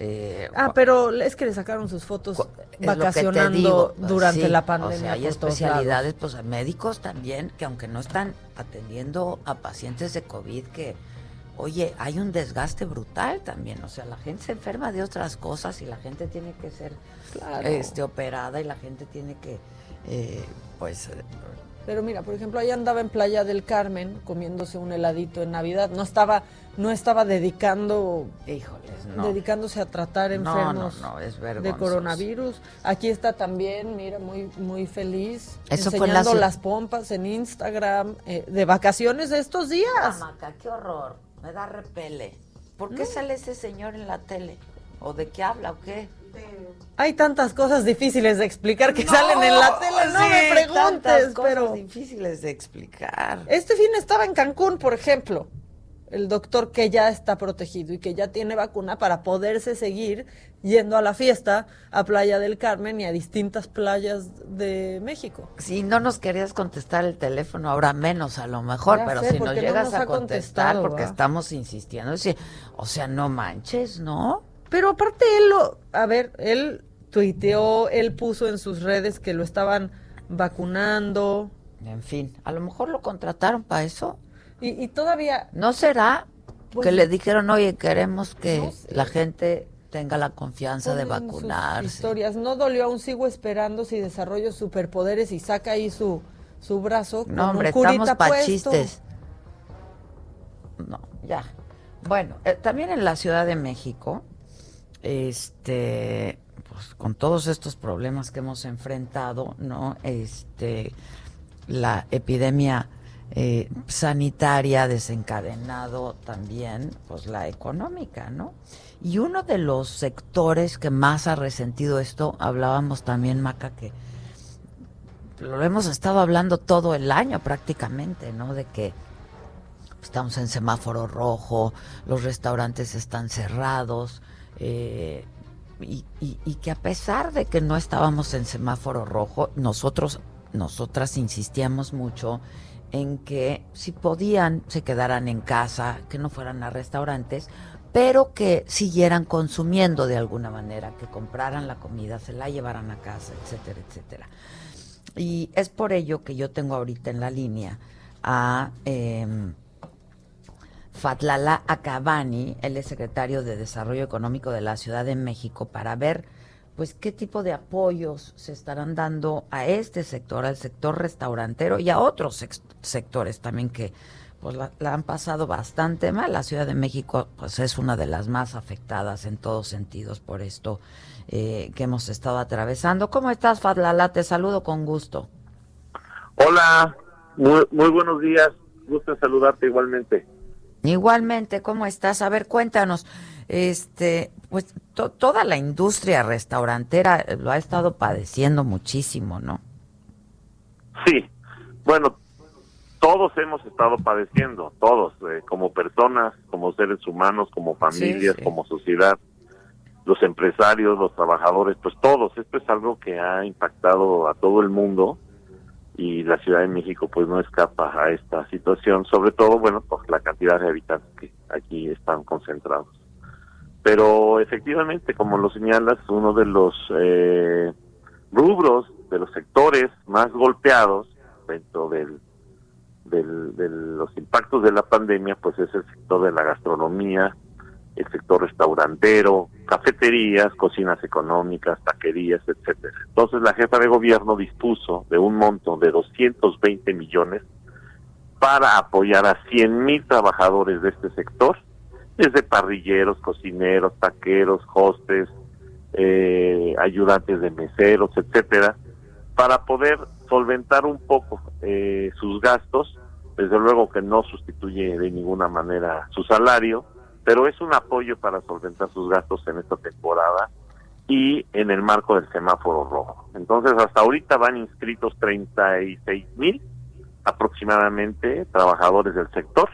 Speaker 1: eh,
Speaker 3: ah, pero es que le sacaron sus fotos vacacionando durante la pandemia. O sea,
Speaker 1: hay especialidades, pues médicos también, que aunque no están atendiendo a pacientes de COVID, que, oye, hay un desgaste brutal también. O sea, la gente se enferma de otras cosas y la gente tiene que ser este, operada y la gente tiene que, eh, pues,
Speaker 3: pero mira, por ejemplo, ahí andaba en Playa del Carmen comiéndose un heladito en Navidad. No estaba, no estaba dedicando,
Speaker 1: híjoles,
Speaker 3: dedicándose a tratar enfermos de coronavirus. Aquí está también, mira, muy, muy feliz, enseñando las pompas en Instagram eh, de vacaciones de estos días.
Speaker 1: Maca, qué horror, me da repele. ¿Por qué sale ese señor en la tele? ¿O de qué habla o qué?
Speaker 3: Hay tantas cosas difíciles de explicar que salen en la tele, no me preguntes, pero
Speaker 1: difíciles de explicar.
Speaker 3: Este fin estaba en Cancún, por ejemplo, el doctor que ya está protegido y que ya tiene vacuna para poderse seguir yendo a la fiesta a Playa del Carmen y a distintas playas de México.
Speaker 1: Si no nos querías contestar el teléfono, ahora menos a lo mejor, pero si nos llegas a contestar porque estamos insistiendo, o sea, no manches, ¿no?
Speaker 3: Pero aparte él lo, a ver, él tuiteó, él puso en sus redes que lo estaban vacunando.
Speaker 1: En fin, a lo mejor lo contrataron para eso.
Speaker 3: Y, todavía...
Speaker 1: ¿No será pues que le dijeron, oye, queremos que la gente tenga la confianza de vacunarse?
Speaker 3: historias, no dolió, aún sigo esperando si desarrollo superpoderes y saca ahí su, su brazo.
Speaker 1: No, hombre, estamos para chistes. No, ya. Bueno, eh, también en la Ciudad de México este, pues con todos estos problemas que hemos enfrentado, ¿no? Este, la epidemia eh, sanitaria desencadenado también, pues la económica, ¿no? Y uno de los sectores que más ha resentido esto, hablábamos también, Maca, que lo hemos estado hablando todo el año prácticamente, ¿no? De que estamos en semáforo rojo, los restaurantes están cerrados, eh, y, que a pesar de que no estábamos en semáforo rojo, nosotros, nosotras insistíamos mucho en que si podían se quedaran en casa, que no fueran a restaurantes, pero que siguieran consumiendo de alguna manera, que compraran la comida, se la llevaran a casa, etcétera, etcétera. Y es por ello que yo tengo ahorita en la línea a em, Fatlala Acabani, él es secretario de Desarrollo Económico de la Ciudad de México, para ver pues qué tipo de apoyos se estarán dando a este sector, al sector restaurantero y a otros sectores también que pues la, han pasado bastante mal. La Ciudad de México pues es una de las más afectadas en todos sentidos por esto eh, que hemos estado atravesando. ¿Cómo estás, Fatlala? Te saludo con gusto.
Speaker 12: Hola, muy, muy buenos días. Gusto saludarte igualmente.
Speaker 1: Igualmente, ¿cómo estás? A ver, cuéntanos. Este, pues toda la industria restaurantera lo ha estado padeciendo muchísimo, ¿no?
Speaker 12: Sí. Bueno, todos hemos estado padeciendo, todos, eh, como personas, como seres humanos, como familias, como sociedad, los empresarios, los trabajadores, pues todos. Esto es algo que ha impactado a todo el mundo y la Ciudad de México pues no escapa a esta situación, sobre todo, bueno, por la cantidad de habitantes que aquí están concentrados. Pero efectivamente, como lo señalas, uno de los eh, rubros, de los sectores más golpeados dentro del, del, de los impactos de la pandemia, pues es el sector de la gastronomía, el sector restaurantero, cafeterías, cocinas económicas, taquerías, etcétera. Entonces la jefa de gobierno dispuso de un monto de 220 millones para apoyar a 100 mil trabajadores de este sector, desde parrilleros, cocineros, taqueros, hostes, eh, ayudantes de meseros, etcétera, para poder solventar un poco eh, sus gastos. Desde luego que no sustituye de ninguna manera su salario, pero es un apoyo para solventar sus gastos en esta temporada y en el marco del semáforo rojo. Entonces, hasta ahorita van inscritos 36 mil aproximadamente trabajadores del sector.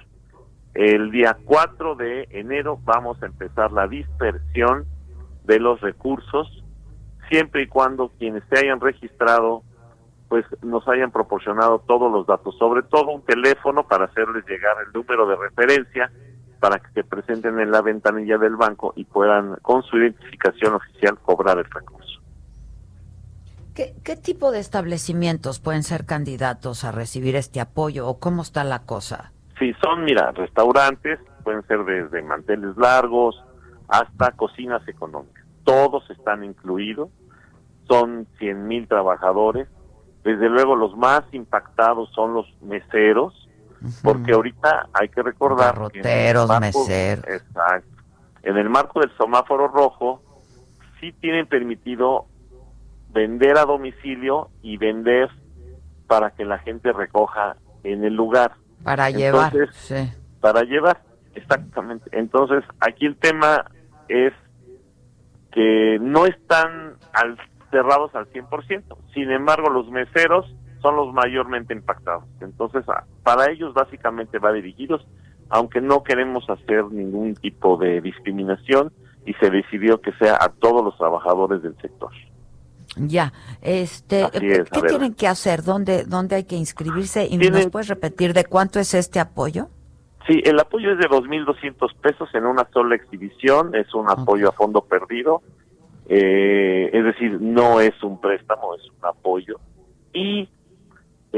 Speaker 12: El día 4 de enero vamos a empezar la dispersión de los recursos, siempre y cuando quienes se hayan registrado pues nos hayan proporcionado todos los datos, sobre todo un teléfono para hacerles llegar el número de referencia para que se presenten en la ventanilla del banco y puedan con su identificación oficial cobrar el recurso.
Speaker 1: ¿Qué, ¿Qué, tipo de establecimientos pueden ser candidatos a recibir este apoyo o cómo está la cosa?
Speaker 12: Sí, son, mira, restaurantes, pueden ser desde manteles largos hasta cocinas económicas. Todos están incluidos, son 100 mil trabajadores. Desde luego los más impactados son los meseros, porque ahorita hay que recordar
Speaker 1: Roteros, meseros.
Speaker 12: Exacto. En el marco del semáforo rojo, sí tienen permitido vender a domicilio y vender para que la gente recoja en el lugar.
Speaker 1: Para llevar, sí.
Speaker 12: Para llevar, exactamente. Entonces, aquí el tema es que no están al, cerrados al 100%. Sin embargo, los meseros son los mayormente impactados. Entonces, para ellos básicamente va dirigidos, aunque no queremos hacer ningún tipo de discriminación y se decidió que sea a todos los trabajadores del sector.
Speaker 1: Ya, este, ¿qué tienen que hacer? ¿Dónde, ¿Dónde hay que inscribirse? ¿Y nos puedes repetir de cuánto es este apoyo?
Speaker 12: Sí, el apoyo es de 2.200 pesos en una sola exhibición, es un apoyo a fondo perdido, eh, es decir, no es un préstamo, es un apoyo. Y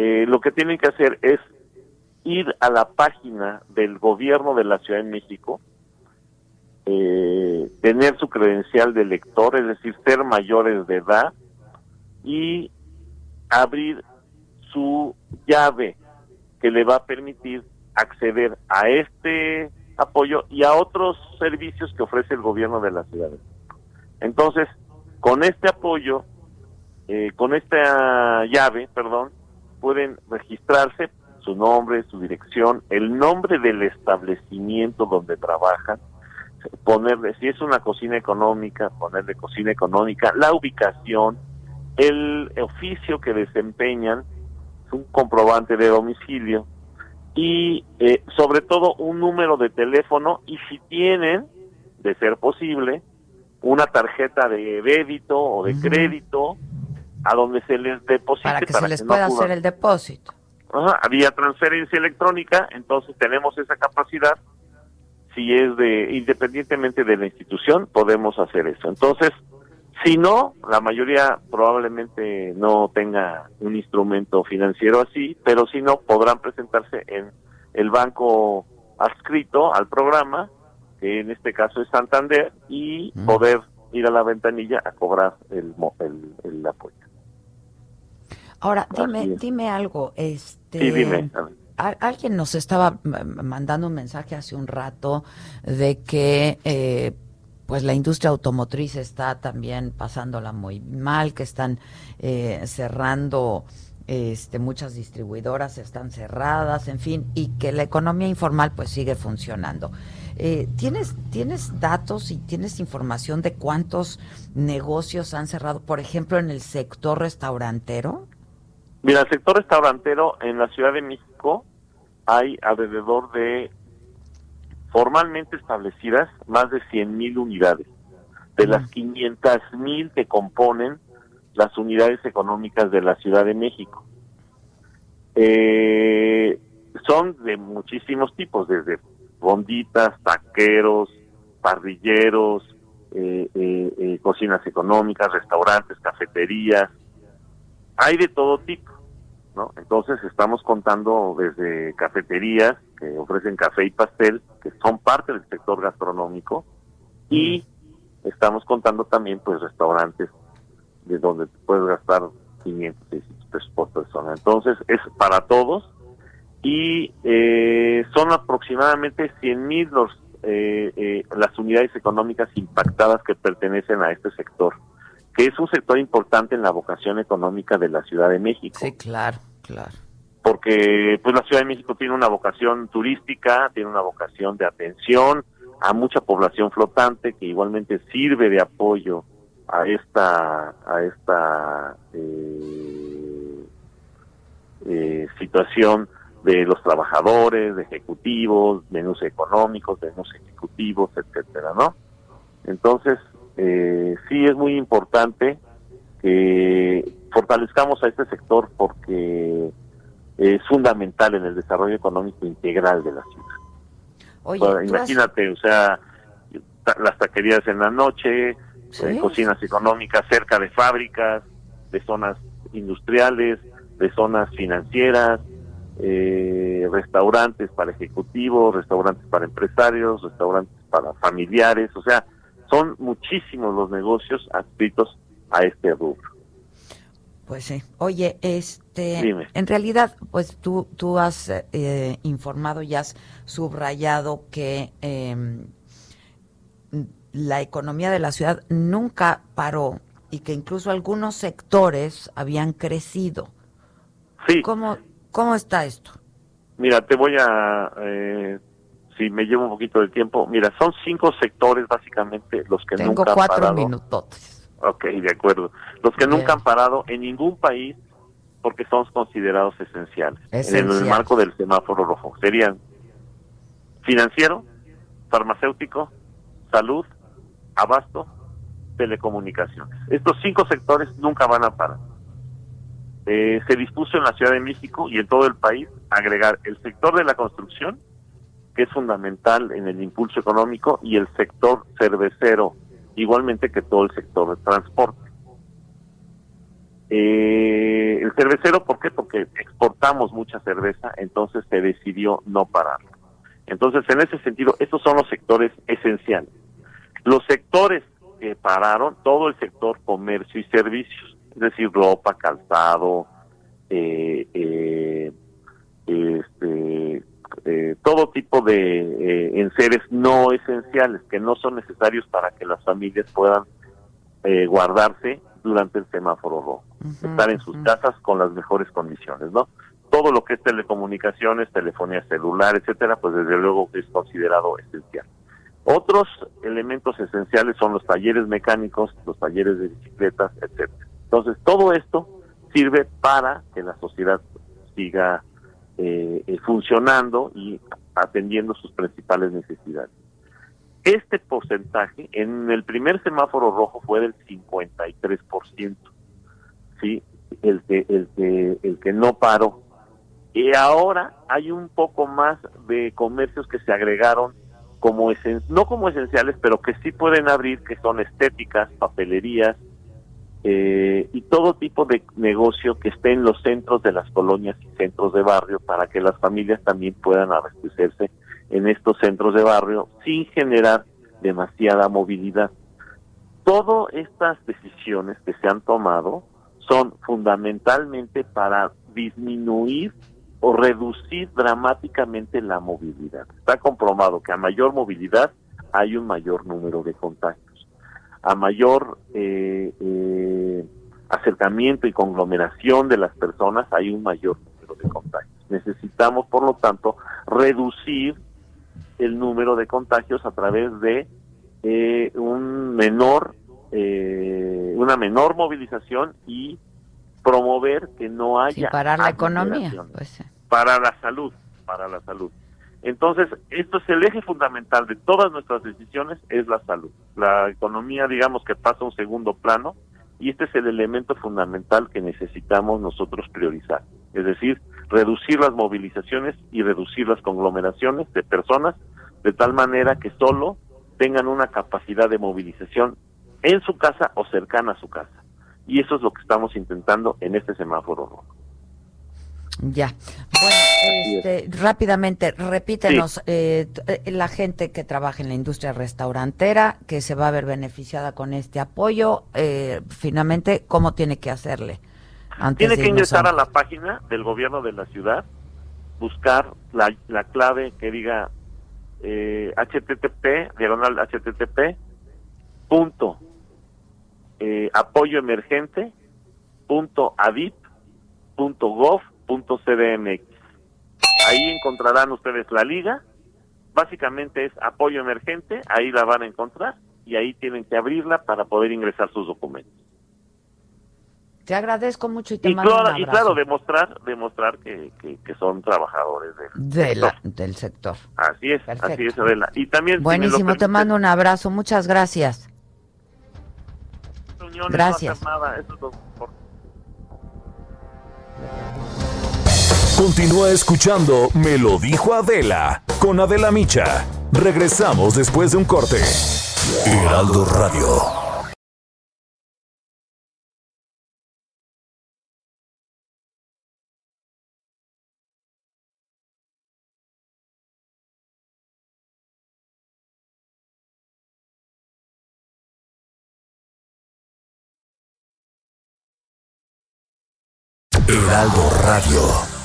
Speaker 12: eh, lo que tienen que hacer es ir a la página del gobierno de la Ciudad de México, eh, tener su credencial de lector, es decir, ser mayores de edad y abrir su llave que le va a permitir acceder a este apoyo y a otros servicios que ofrece el gobierno de la ciudad. Entonces, con este apoyo, eh, con esta llave, perdón, pueden registrarse su nombre, su dirección, el nombre del establecimiento donde trabajan, ponerle, si es una cocina económica, ponerle cocina económica, la ubicación, el oficio que desempeñan, un comprobante de domicilio y eh, sobre todo un número de teléfono y si tienen, de ser posible, una tarjeta de débito o de crédito a donde se les deposite.
Speaker 1: Para que se les pueda hacer el depósito.
Speaker 12: había transferencia electrónica, entonces tenemos esa capacidad. Si es de, independientemente de la institución, podemos hacer eso. Entonces, si no, la mayoría probablemente no tenga un instrumento financiero así, pero si no, podrán presentarse en el banco adscrito al programa, que en este caso es Santander, y poder ir a la ventanilla a cobrar el, el, el apoyo.
Speaker 1: Ahora, dime, dime algo. Este,
Speaker 12: sí, dime.
Speaker 1: alguien nos estaba mandando un mensaje hace un rato de que eh, pues la industria automotriz está también pasándola muy mal, que están eh, cerrando este, muchas distribuidoras están cerradas, en fin, y que la economía informal pues sigue funcionando. Eh, ¿tienes, ¿Tienes datos y tienes información de cuántos negocios han cerrado, por ejemplo, en el sector restaurantero?
Speaker 12: Mira, el sector restaurantero en la Ciudad de México hay alrededor de formalmente establecidas más de 100 mil unidades, de las 500 mil que componen las unidades económicas de la Ciudad de México. Eh, son de muchísimos tipos, desde bonditas, taqueros, parrilleros, eh, eh, cocinas económicas, restaurantes, cafeterías, hay de todo tipo, ¿no? Entonces estamos contando desde cafeterías que ofrecen café y pastel, que son parte del sector gastronómico, y estamos contando también pues restaurantes de donde puedes gastar 500, 600 pesos por persona. Entonces es para todos y eh, son aproximadamente 100 mil eh, eh, las unidades económicas impactadas que pertenecen a este sector que es un sector importante en la vocación económica de la Ciudad de México.
Speaker 1: Sí, claro, claro.
Speaker 12: Porque pues la Ciudad de México tiene una vocación turística, tiene una vocación de atención a mucha población flotante que igualmente sirve de apoyo a esta a esta eh, eh, situación de los trabajadores, de ejecutivos, menús económicos, menús ejecutivos, etcétera, ¿no? Entonces, eh, sí es muy importante que fortalezcamos a este sector porque es fundamental en el desarrollo económico integral de la ciudad. imagínate, o sea, las taquerías en la noche, eh, cocinas económicas cerca de fábricas, de zonas industriales, de zonas financieras, eh, restaurantes para ejecutivos, restaurantes para empresarios, restaurantes para familiares, o sea, son muchísimos los negocios adscritos a este rubro.
Speaker 1: Pues sí. Oye, este, en realidad, pues tú, tú has eh, informado y has subrayado que em, la economía de la ciudad nunca paró y que incluso algunos sectores habían crecido.
Speaker 12: Sí.
Speaker 1: ¿Cómo, cómo está esto?
Speaker 12: Mira, te voy a, eh, si me llevo un poquito de tiempo, mira, son cinco sectores básicamente los que
Speaker 1: Tengo
Speaker 12: nunca
Speaker 1: cuatro
Speaker 12: han parado.
Speaker 1: minutos.
Speaker 12: Ok, de acuerdo. Los que nunca han parado en ningún país porque son considerados esenciales. En el marco del semáforo rojo. Serían financiero, farmacéutico, salud, abasto, telecomunicaciones. Estos cinco sectores nunca van a parar. Eh, se dispuso en la Ciudad de México y en todo el país agregar el sector de la construcción, que es fundamental en el impulso económico, y el sector cervecero, igualmente que todo el sector de transporte. Eh, el cervecero, ¿por qué? Porque exportamos mucha cerveza, entonces se decidió no pararlo. Entonces, en ese sentido, estos son los sectores esenciales. Los sectores que pararon, todo el sector comercio y servicios, es decir, ropa, calzado, eh, eh, este, eh, todo tipo de eh, enseres no esenciales que no son necesarios para que las familias puedan eh, guardarse durante el semáforo rojo, estar en sus casas con las mejores condiciones, ¿no? Todo lo que es telecomunicaciones, telefonía celular, etcétera, pues desde luego es considerado esencial. Otros elementos esenciales son los talleres mecánicos, los talleres de bicicletas, etcétera. Entonces, todo esto sirve para que la sociedad siga eh, eh, funcionando y atendiendo sus principales necesidades. Este porcentaje en el primer semáforo rojo fue del 53%, ¿sí? El que, el que, el que no paró. Y ahora hay un poco más de comercios que se agregaron como esen no como esenciales, pero que sí pueden abrir, que son estéticas, papelerías, eh, y todo tipo de negocio que esté en los centros de las colonias y centros de barrio para que las familias también puedan abastecerse en estos centros de barrio sin generar demasiada movilidad. Todas estas decisiones que se han tomado son fundamentalmente para disminuir o reducir dramáticamente la movilidad. Está comprobado que a mayor movilidad hay un mayor número de contagios a mayor eh, eh, acercamiento y conglomeración de las personas, hay un mayor número de contagios. Necesitamos, por lo tanto, reducir el número de contagios a través de eh, un menor, eh, una menor movilización y promover que no haya
Speaker 1: Sí, parar la economía. Pues,
Speaker 12: para la salud, para la salud. Entonces, esto es el eje fundamental de todas nuestras decisiones, es la salud. La economía, digamos que pasa a un segundo plano y este es el elemento fundamental que necesitamos nosotros priorizar. Es decir, reducir las movilizaciones y reducir las conglomeraciones de personas de tal manera que solo tengan una capacidad de movilización en su casa o cercana a su casa. Y eso es lo que estamos intentando en este semáforo rojo.
Speaker 1: Ya. Bueno, este, rápidamente, repítenos, eh, eh, la gente que trabaja en la industria restaurantera, que se va a ver beneficiada con este apoyo, eh, finalmente, ¿cómo tiene que hacerle? Antes
Speaker 12: Tiene que ingresar
Speaker 1: a-
Speaker 12: a la página del gobierno de la ciudad, buscar la, la clave que diga eh, http, diagonal http, punto, eh, apoyo emergente, punto adip, punto gov, cdmx. Ahí encontrarán ustedes la liga, básicamente es apoyo emergente, ahí la van a encontrar, y ahí tienen que abrirla para poder ingresar sus documentos.
Speaker 1: Te agradezco mucho y te mando
Speaker 12: claro,
Speaker 1: un abrazo.
Speaker 12: Y claro, demostrar, demostrar que, que, son trabajadores del,
Speaker 1: de sector. del sector.
Speaker 12: Así es, así es, Adela. Y también,
Speaker 1: Buenísimo, te mando un abrazo, muchas gracias. Gracias.
Speaker 2: Continúa escuchando Me lo dijo Adela con Adela Micha. Regresamos después de un corte. Heraldo Radio. Heraldo Radio.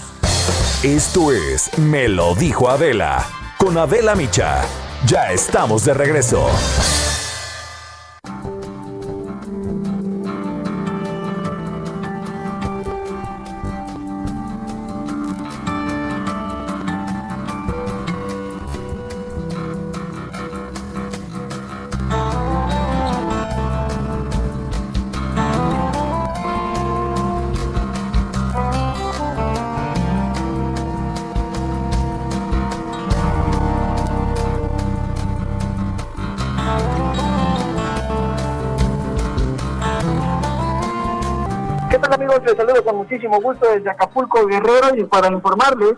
Speaker 2: Esto es Me lo dijo Adela. Con Adela Micha. Ya estamos de regreso.
Speaker 13: Gusto desde Acapulco Guerrero y para informarles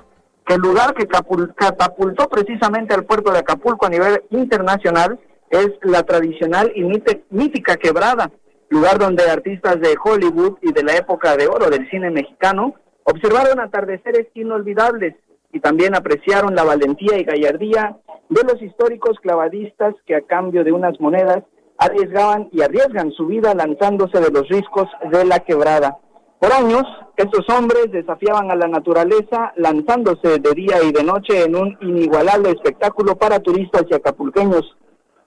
Speaker 13: que el lugar que catapultó precisamente al puerto de Acapulco a nivel internacional es la tradicional y mítica quebrada, lugar donde artistas de Hollywood y de la época de oro del cine mexicano observaron atardeceres inolvidables y también apreciaron la valentía y gallardía de los históricos clavadistas que a cambio de unas monedas arriesgaban y arriesgan su vida lanzándose de los riscos de la quebrada. Por años, estos hombres desafiaban a la naturaleza lanzándose de día y de noche en un inigualable espectáculo para turistas y acapulqueños.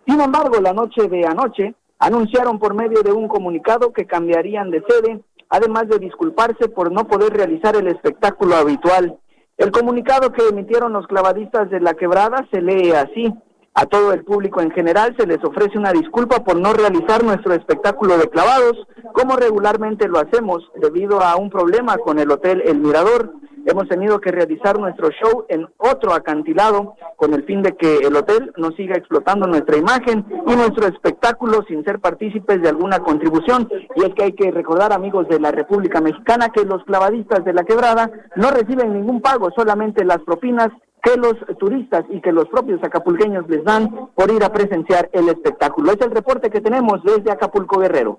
Speaker 13: Sin embargo, la noche de anoche anunciaron por medio de un comunicado que cambiarían de sede, además de disculparse por no poder realizar el espectáculo habitual. El comunicado que emitieron los clavadistas de la quebrada se lee así. A todo el público en general se les ofrece una disculpa por no realizar nuestro espectáculo de clavados como regularmente lo hacemos debido a un problema con el Hotel El Mirador. Hemos tenido que realizar nuestro show en otro acantilado con el fin de que el hotel no siga explotando nuestra imagen y nuestro espectáculo sin ser partícipes de alguna contribución. Y es que hay que recordar, amigos de la República Mexicana, que los clavadistas de la quebrada no reciben ningún pago, solamente las propinas que los turistas y que los propios acapulqueños les dan por ir a presenciar el espectáculo. Es el reporte que tenemos desde Acapulco Guerrero.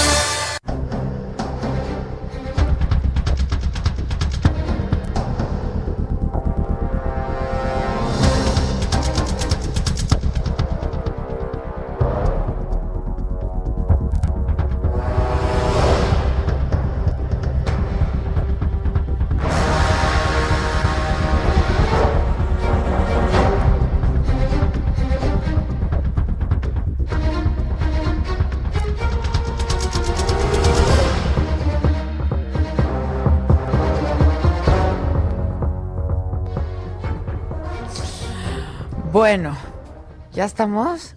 Speaker 1: ¿Ya estamos?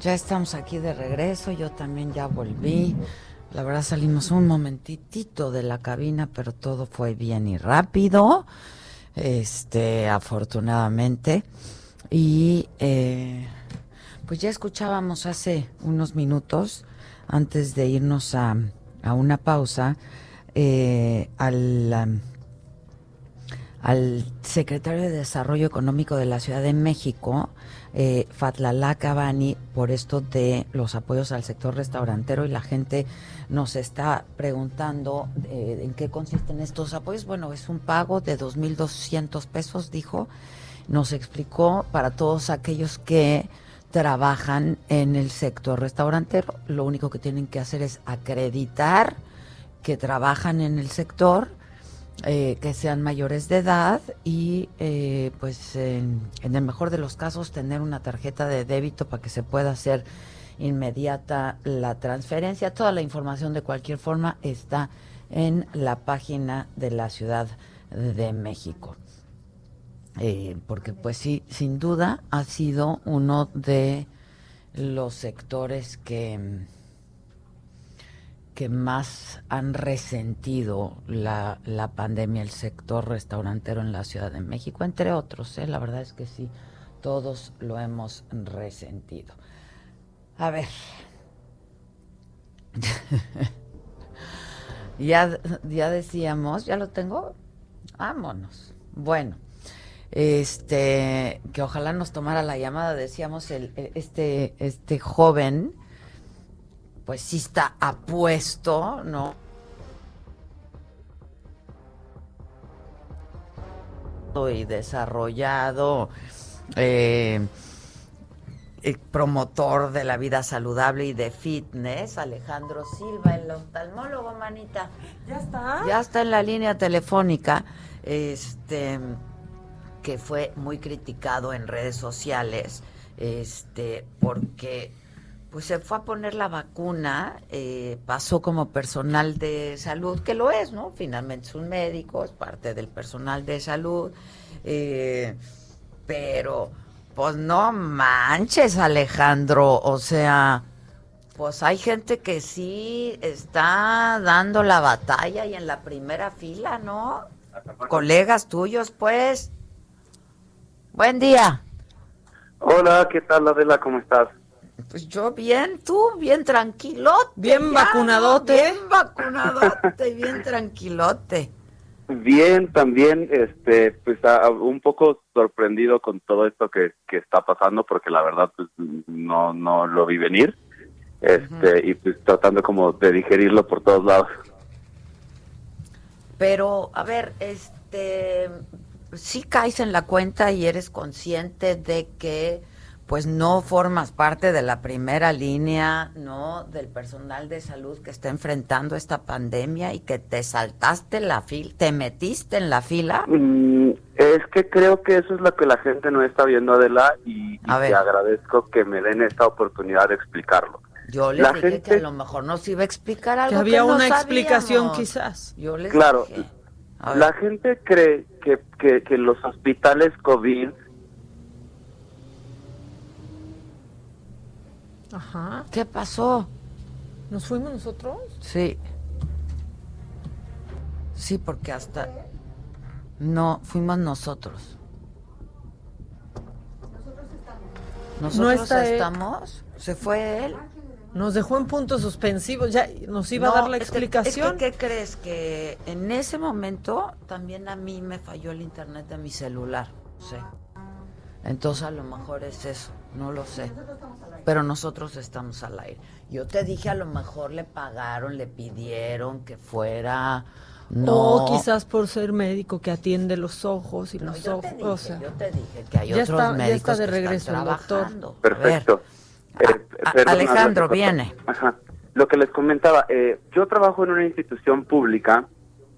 Speaker 1: Ya estamos aquí de regreso, yo también ya volví. La verdad salimos un momentitito de la cabina, pero todo fue bien y rápido, este, afortunadamente. Y eh, pues ya escuchábamos hace unos minutos, antes de irnos a, una pausa, eh, al al secretario de Desarrollo Económico de la Ciudad de México, eh, Fatlala Cabani, por esto de los apoyos al sector restaurantero y la gente nos está preguntando eh, en qué consisten estos apoyos. Bueno, es un pago de 2.200 pesos, dijo. Nos explicó para todos aquellos que trabajan en el sector restaurantero. Lo único que tienen que hacer es acreditar que trabajan en el sector eh, que sean mayores de edad y eh, pues en, el mejor de los casos tener una tarjeta de débito para que se pueda hacer inmediata la transferencia. Toda la información de cualquier forma está en la página de la Ciudad de México. Eh, porque pues sí, sin duda ha sido uno de los sectores que, que más han resentido la, la pandemia, el sector restaurantero en la Ciudad de México, entre otros, ¿eh? la verdad es que sí, todos lo hemos resentido. A ver. ya, ya decíamos, ya lo tengo. Vámonos. Bueno, este, que ojalá nos tomara la llamada, decíamos, el, este, este joven, pues sí está apuesto, ¿no? y desarrollado eh, el promotor de la vida saludable y de fitness, Alejandro Silva, el oftalmólogo, manita.
Speaker 3: ¿Ya está?
Speaker 1: Ya está en la línea telefónica, este, que fue muy criticado en redes sociales, este, porque pues se fue a poner la vacuna, eh, pasó como personal de salud, que lo es, ¿no? Finalmente es un médico, es parte del personal de salud, eh, pero pues no manches, Alejandro, o sea, pues hay gente que sí está dando la batalla y en la primera fila, ¿no? Colegas tuyos, pues. Buen día.
Speaker 14: Hola, ¿qué tal Adela? ¿Cómo estás?
Speaker 1: Pues yo bien, tú bien tranquilote.
Speaker 3: Bien vacunadote.
Speaker 1: Bien vacunadote, bien tranquilote.
Speaker 14: Bien, también, este, pues un poco sorprendido con todo esto que, que está pasando, porque la verdad, pues no, no lo vi venir, este, y pues tratando como de digerirlo por todos lados.
Speaker 1: Pero, a ver, este, sí caes en la cuenta y eres consciente de que pues no formas parte de la primera línea, ¿no? Del personal de salud que está enfrentando esta pandemia y que te saltaste la fila, te metiste en la fila.
Speaker 14: Mm, es que creo que eso es lo que la gente no está viendo, Adela, y, y te agradezco que me den esta oportunidad de explicarlo.
Speaker 1: Yo les dije que a lo mejor nos iba a explicar algo
Speaker 3: que había
Speaker 1: que
Speaker 3: una explicación quizás.
Speaker 1: Yo les
Speaker 14: Claro,
Speaker 1: dije.
Speaker 14: La gente cree que, que, que los hospitales COVID
Speaker 3: Ajá.
Speaker 1: ¿Qué pasó?
Speaker 3: ¿Nos fuimos nosotros?
Speaker 1: Sí. Sí, porque hasta... No, fuimos nosotros. ¿Nosotros
Speaker 3: No está él.
Speaker 1: estamos? ¿Se fue él?
Speaker 3: Nos dejó en puntos suspensivos, ya nos iba a dar la
Speaker 1: es que-
Speaker 3: explicación.
Speaker 1: es que, ¿Qué crees? Que en ese momento también a mí me falló el internet de mi celular. Sí. Entonces a lo mejor es eso, no lo sé. Pero nosotros estamos al aire. Yo te dije a lo mejor le pagaron, le pidieron que fuera... No,
Speaker 3: O quizás por ser médico que atiende los ojos y
Speaker 1: No,
Speaker 3: los
Speaker 1: yo
Speaker 3: ojos.
Speaker 1: te dije,
Speaker 3: o sea,
Speaker 1: yo te dije que hay
Speaker 3: ya
Speaker 1: otros
Speaker 3: está,
Speaker 1: médicos
Speaker 3: ya está de
Speaker 1: que
Speaker 3: regreso
Speaker 1: están
Speaker 3: el doctor.
Speaker 1: trabajando.
Speaker 14: Perfecto. Eh,
Speaker 1: A- Alejandro, viene.
Speaker 14: Ajá. Lo que les comentaba, eh, yo trabajo en una institución pública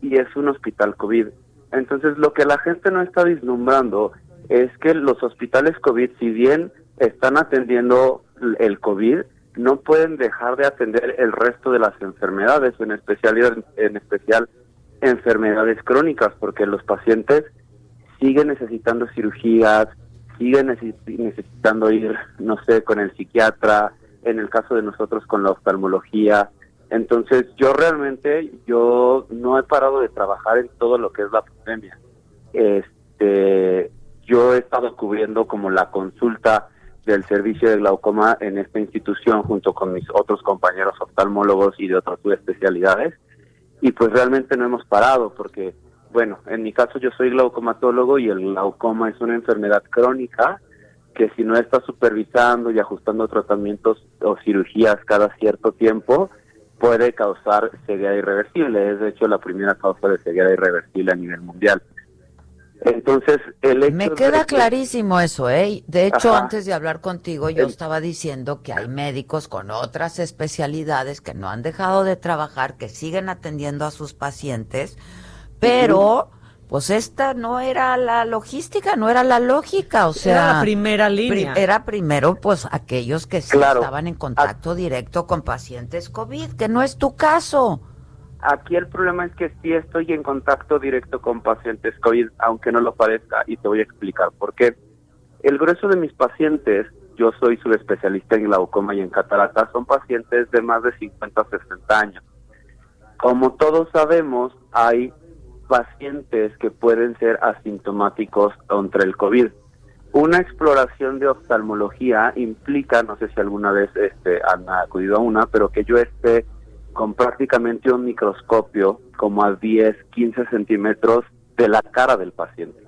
Speaker 14: y es un hospital COVID. Entonces, lo que la gente no está vislumbrando es que los hospitales COVID, si bien están atendiendo el COVID, no pueden dejar de atender el resto de las enfermedades, en especial, en especial enfermedades crónicas, porque los pacientes siguen necesitando cirugías, siguen necesi- necesitando ir, no sé, con el psiquiatra, en el caso de nosotros con la oftalmología. Entonces, yo realmente, yo no he parado de trabajar en todo lo que es la pandemia. Este, yo he estado cubriendo como la consulta del servicio de glaucoma en esta institución junto con mis otros compañeros oftalmólogos y de otras especialidades. Y pues realmente no hemos parado porque bueno en mi caso yo soy glaucomatólogo y el glaucoma es una enfermedad crónica que si no está supervisando y ajustando tratamientos o cirugías cada cierto tiempo puede causar ceguera irreversible. Es de hecho la primera causa de ceguera irreversible a nivel mundial entonces el hecho
Speaker 1: Me
Speaker 14: de
Speaker 1: queda
Speaker 14: que-
Speaker 1: clarísimo eso, ¿eh? De hecho,
Speaker 14: Ajá.
Speaker 1: antes de hablar contigo, yo
Speaker 14: El-
Speaker 1: estaba diciendo que hay médicos con otras especialidades que no han dejado de trabajar, que siguen atendiendo a sus pacientes, pero pues esta no era la logística, no era la lógica, o sea,
Speaker 3: era la primera línea.
Speaker 1: era primero pues aquellos que sí estaban en contacto directo con pacientes COVID, que no es tu caso.
Speaker 14: Aquí el problema es que sí estoy en contacto directo con pacientes COVID, aunque no lo parezca, y te voy a explicar por qué. El grueso de mis pacientes, yo soy subespecialista en glaucoma y en catarata, son pacientes de más de 50 o 60 años. Como todos sabemos, hay pacientes que pueden ser asintomáticos contra el COVID. Una exploración de oftalmología implica, no sé si alguna vez este, han acudido a una, pero que yo esté con prácticamente un microscopio como a 10, 15 centímetros de la cara del paciente.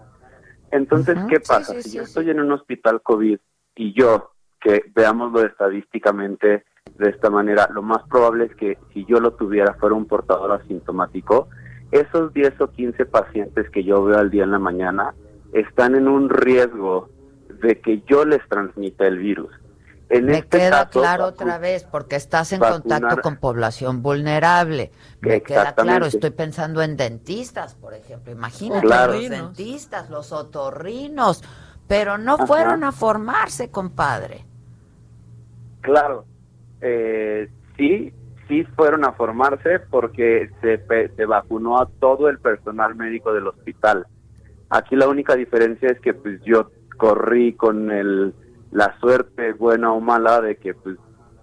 Speaker 14: Entonces, ¿qué pasa? si yo estoy en un hospital COVID y yo, que veámoslo estadísticamente de esta manera, lo más probable es que si yo lo tuviera fuera un portador asintomático, esos 10 o 15 pacientes que yo veo al día en la mañana están en un riesgo de que yo les transmita el virus.
Speaker 1: En Me este queda claro otra vez, porque estás en contacto con población vulnerable. Me queda claro, estoy pensando en dentistas, por ejemplo. Imagínate, los dentistas, los otorrinos, pero no fueron a formarse, compadre.
Speaker 14: Claro, eh, sí, sí fueron a formarse porque se, se vacunó a todo el personal médico del hospital. Aquí la única diferencia es que pues yo corrí con el, la suerte buena o mala de que pues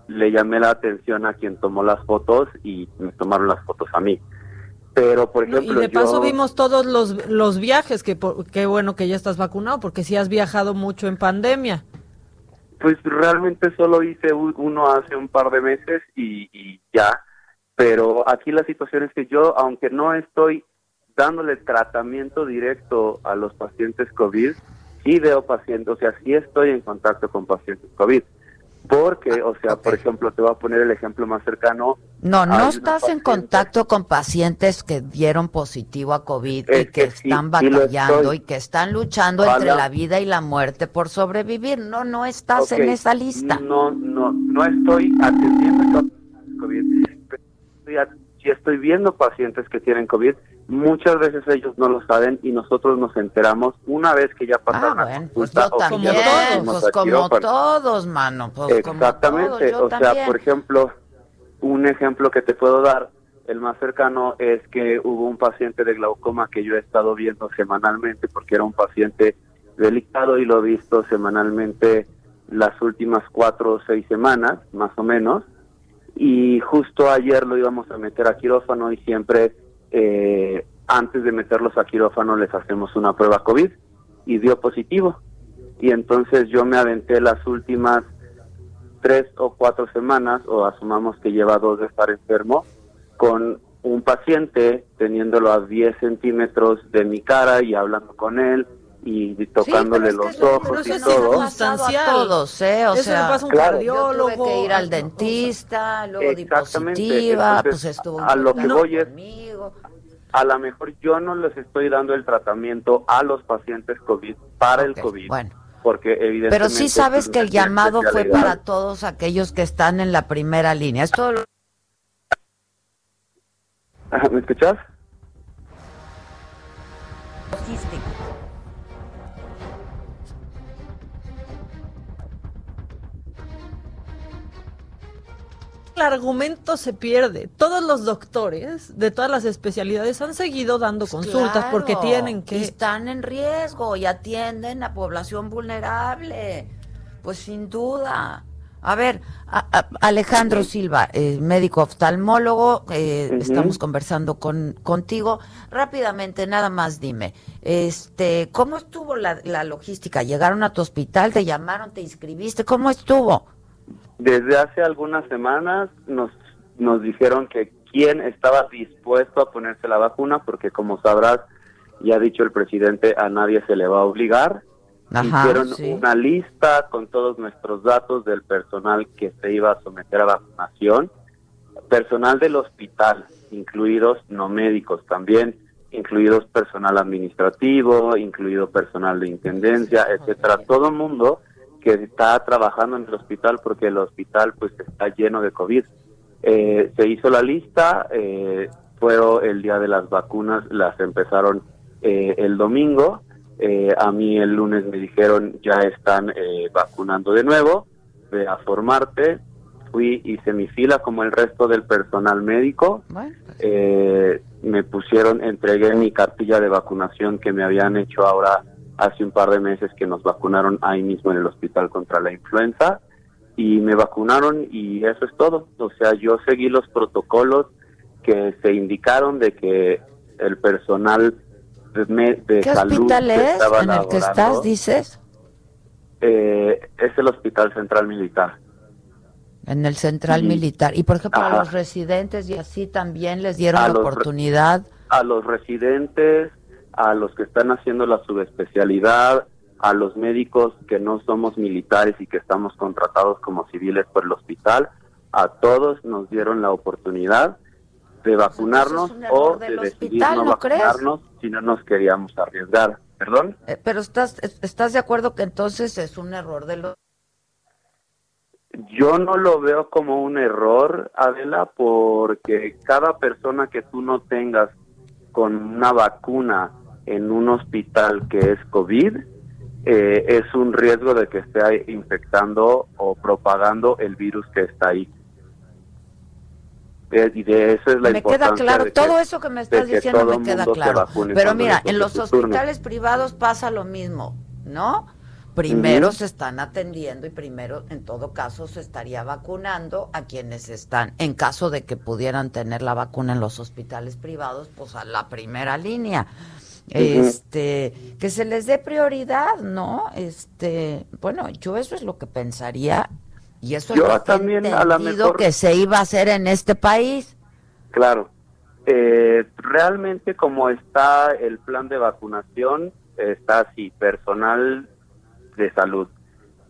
Speaker 14: le llamé la atención a quien tomó las fotos y me tomaron las fotos a mí. Pero, por ejemplo,
Speaker 3: y de paso vimos todos los, los viajes, que qué bueno que ya estás vacunado, porque sí has viajado mucho en pandemia.
Speaker 14: Pues realmente solo hice uno hace un par de meses y, ya. Pero aquí la situación es que yo, aunque no estoy dándole tratamiento directo a los pacientes COVID, sí veo pacientes, o sea, sí estoy en contacto con pacientes COVID. Porque, o sea, por ejemplo, te voy a poner el ejemplo más cercano.
Speaker 1: No, no estás en contacto con pacientes que dieron positivo a COVID y que, están batallando y que están luchando entre la vida y la muerte por sobrevivir. No, no estás en esa lista.
Speaker 14: No, no, no estoy atendiendo COVID. Pero estoy viendo pacientes que tienen COVID Muchas veces ellos no lo saben y nosotros nos enteramos una vez que ya pasaron
Speaker 1: ah, bueno, pues yo también, pues como todos, mano. Pues
Speaker 14: Exactamente, o sea, por ejemplo, un ejemplo que te puedo dar, el más cercano es que hubo un paciente de glaucoma que yo he estado viendo semanalmente porque era un paciente delicado y lo he visto semanalmente las últimas cuatro o seis semanas, más o menos. Y justo ayer lo íbamos a meter a quirófano y siempre eh, antes de meterlos a quirófano les hacemos una prueba COVID y dio positivo. Y entonces yo me aventé las últimas tres o cuatro semanas, o asumamos que lleva dos de estar enfermo, con un paciente teniéndolo a 10 centímetros de mi cara y hablando con él y tocándole los ojos y todo.
Speaker 1: A todos, ¿eh? O sea, pasa un cardiólogo, tuve que ir al dentista, luego di positiva, pues estuvo
Speaker 14: a lo que voy es a lo mejor yo no les estoy dando el tratamiento a los pacientes COVID para el COVID. Bueno. Porque evidentemente...
Speaker 1: Pero sí sabes que el llamado fue para todos aquellos que están en la primera línea. Es todo
Speaker 14: ¿Me escuchas?
Speaker 3: El argumento se pierde. Todos los doctores de todas las especialidades han seguido dando pues consultas porque tienen que...
Speaker 1: están en riesgo y atienden a población vulnerable. Pues sin duda. A ver, Alejandro Silva, eh, médico oftalmólogo, eh, estamos conversando con contigo. Rápidamente, nada más dime, este, ¿cómo estuvo la, la logística? ¿Llegaron a tu hospital, te llamaron, te inscribiste? ¿Cómo estuvo?
Speaker 14: Desde hace algunas semanas nos, nos dijeron que quién estaba dispuesto a ponerse la vacuna, porque como sabrás, ya ha dicho el presidente, a nadie se le va a obligar. Hicieron una lista con todos nuestros datos del personal que se iba a someter a vacunación, personal del hospital, incluidos no médicos también, incluidos personal administrativo, incluido personal de intendencia, etcétera, todo el mundo que está trabajando en el hospital porque el hospital pues está lleno de COVID. Eh, se hizo la lista, eh, fue el día de las vacunas, las empezaron eh, el domingo. Eh, a mí el lunes me dijeron ya están eh, vacunando de nuevo, ve a formarte. Fui, hice mi fila como el resto del personal médico. Eh, me pusieron, entregué mi cartilla de vacunación que me habían hecho ahora hace un par de meses que nos vacunaron ahí mismo en el hospital contra la influenza y me vacunaron y eso es todo. O sea, yo seguí los protocolos que se indicaron de que el personal de, de
Speaker 1: ¿Qué
Speaker 14: salud
Speaker 1: hospital es en el que estás, dices?
Speaker 14: eh, es el Hospital Central Militar.
Speaker 1: En el central
Speaker 14: Sí.
Speaker 1: militar. Y por ejemplo, a los residentes y así también les dieron
Speaker 14: A
Speaker 1: la oportunidad.
Speaker 14: a los residentes, a los que están haciendo la subespecialidad, a los médicos que no somos militares y que estamos contratados como civiles por el hospital, a todos nos dieron la oportunidad de vacunarnos
Speaker 1: un error
Speaker 14: o de decidir no vacunarnos si no nos queríamos arriesgar. ¿Perdón?
Speaker 1: Eh, pero estás, es- estás de acuerdo que entonces es un error de los...
Speaker 14: Yo no lo veo como un error, Adela, porque cada persona que tú no tengas con una vacuna en un hospital que es COVID, eh, es un riesgo de que esté infectando o propagando el virus que está ahí. Eh, y de eso es la
Speaker 1: me queda
Speaker 14: importancia
Speaker 1: claro,
Speaker 14: de que-
Speaker 1: todo eso que me estás
Speaker 14: que
Speaker 1: diciendo me queda claro. Pero mira, en los
Speaker 14: turno.
Speaker 1: hospitales privados pasa lo mismo, ¿no? Primero se están atendiendo y primero, en todo caso, se estaría vacunando a quienes están, en caso de que pudieran tener la vacuna en los hospitales privados, pues a la primera línea. Este, que se les dé prioridad, ¿no? Este, bueno, yo eso es lo que pensaría y eso
Speaker 14: Yo
Speaker 1: es lo que he
Speaker 14: también, a
Speaker 1: entendido
Speaker 14: mejor-
Speaker 1: que se iba a hacer en este país.
Speaker 14: Claro. Eh, realmente como está el plan de vacunación, está así, personal de salud.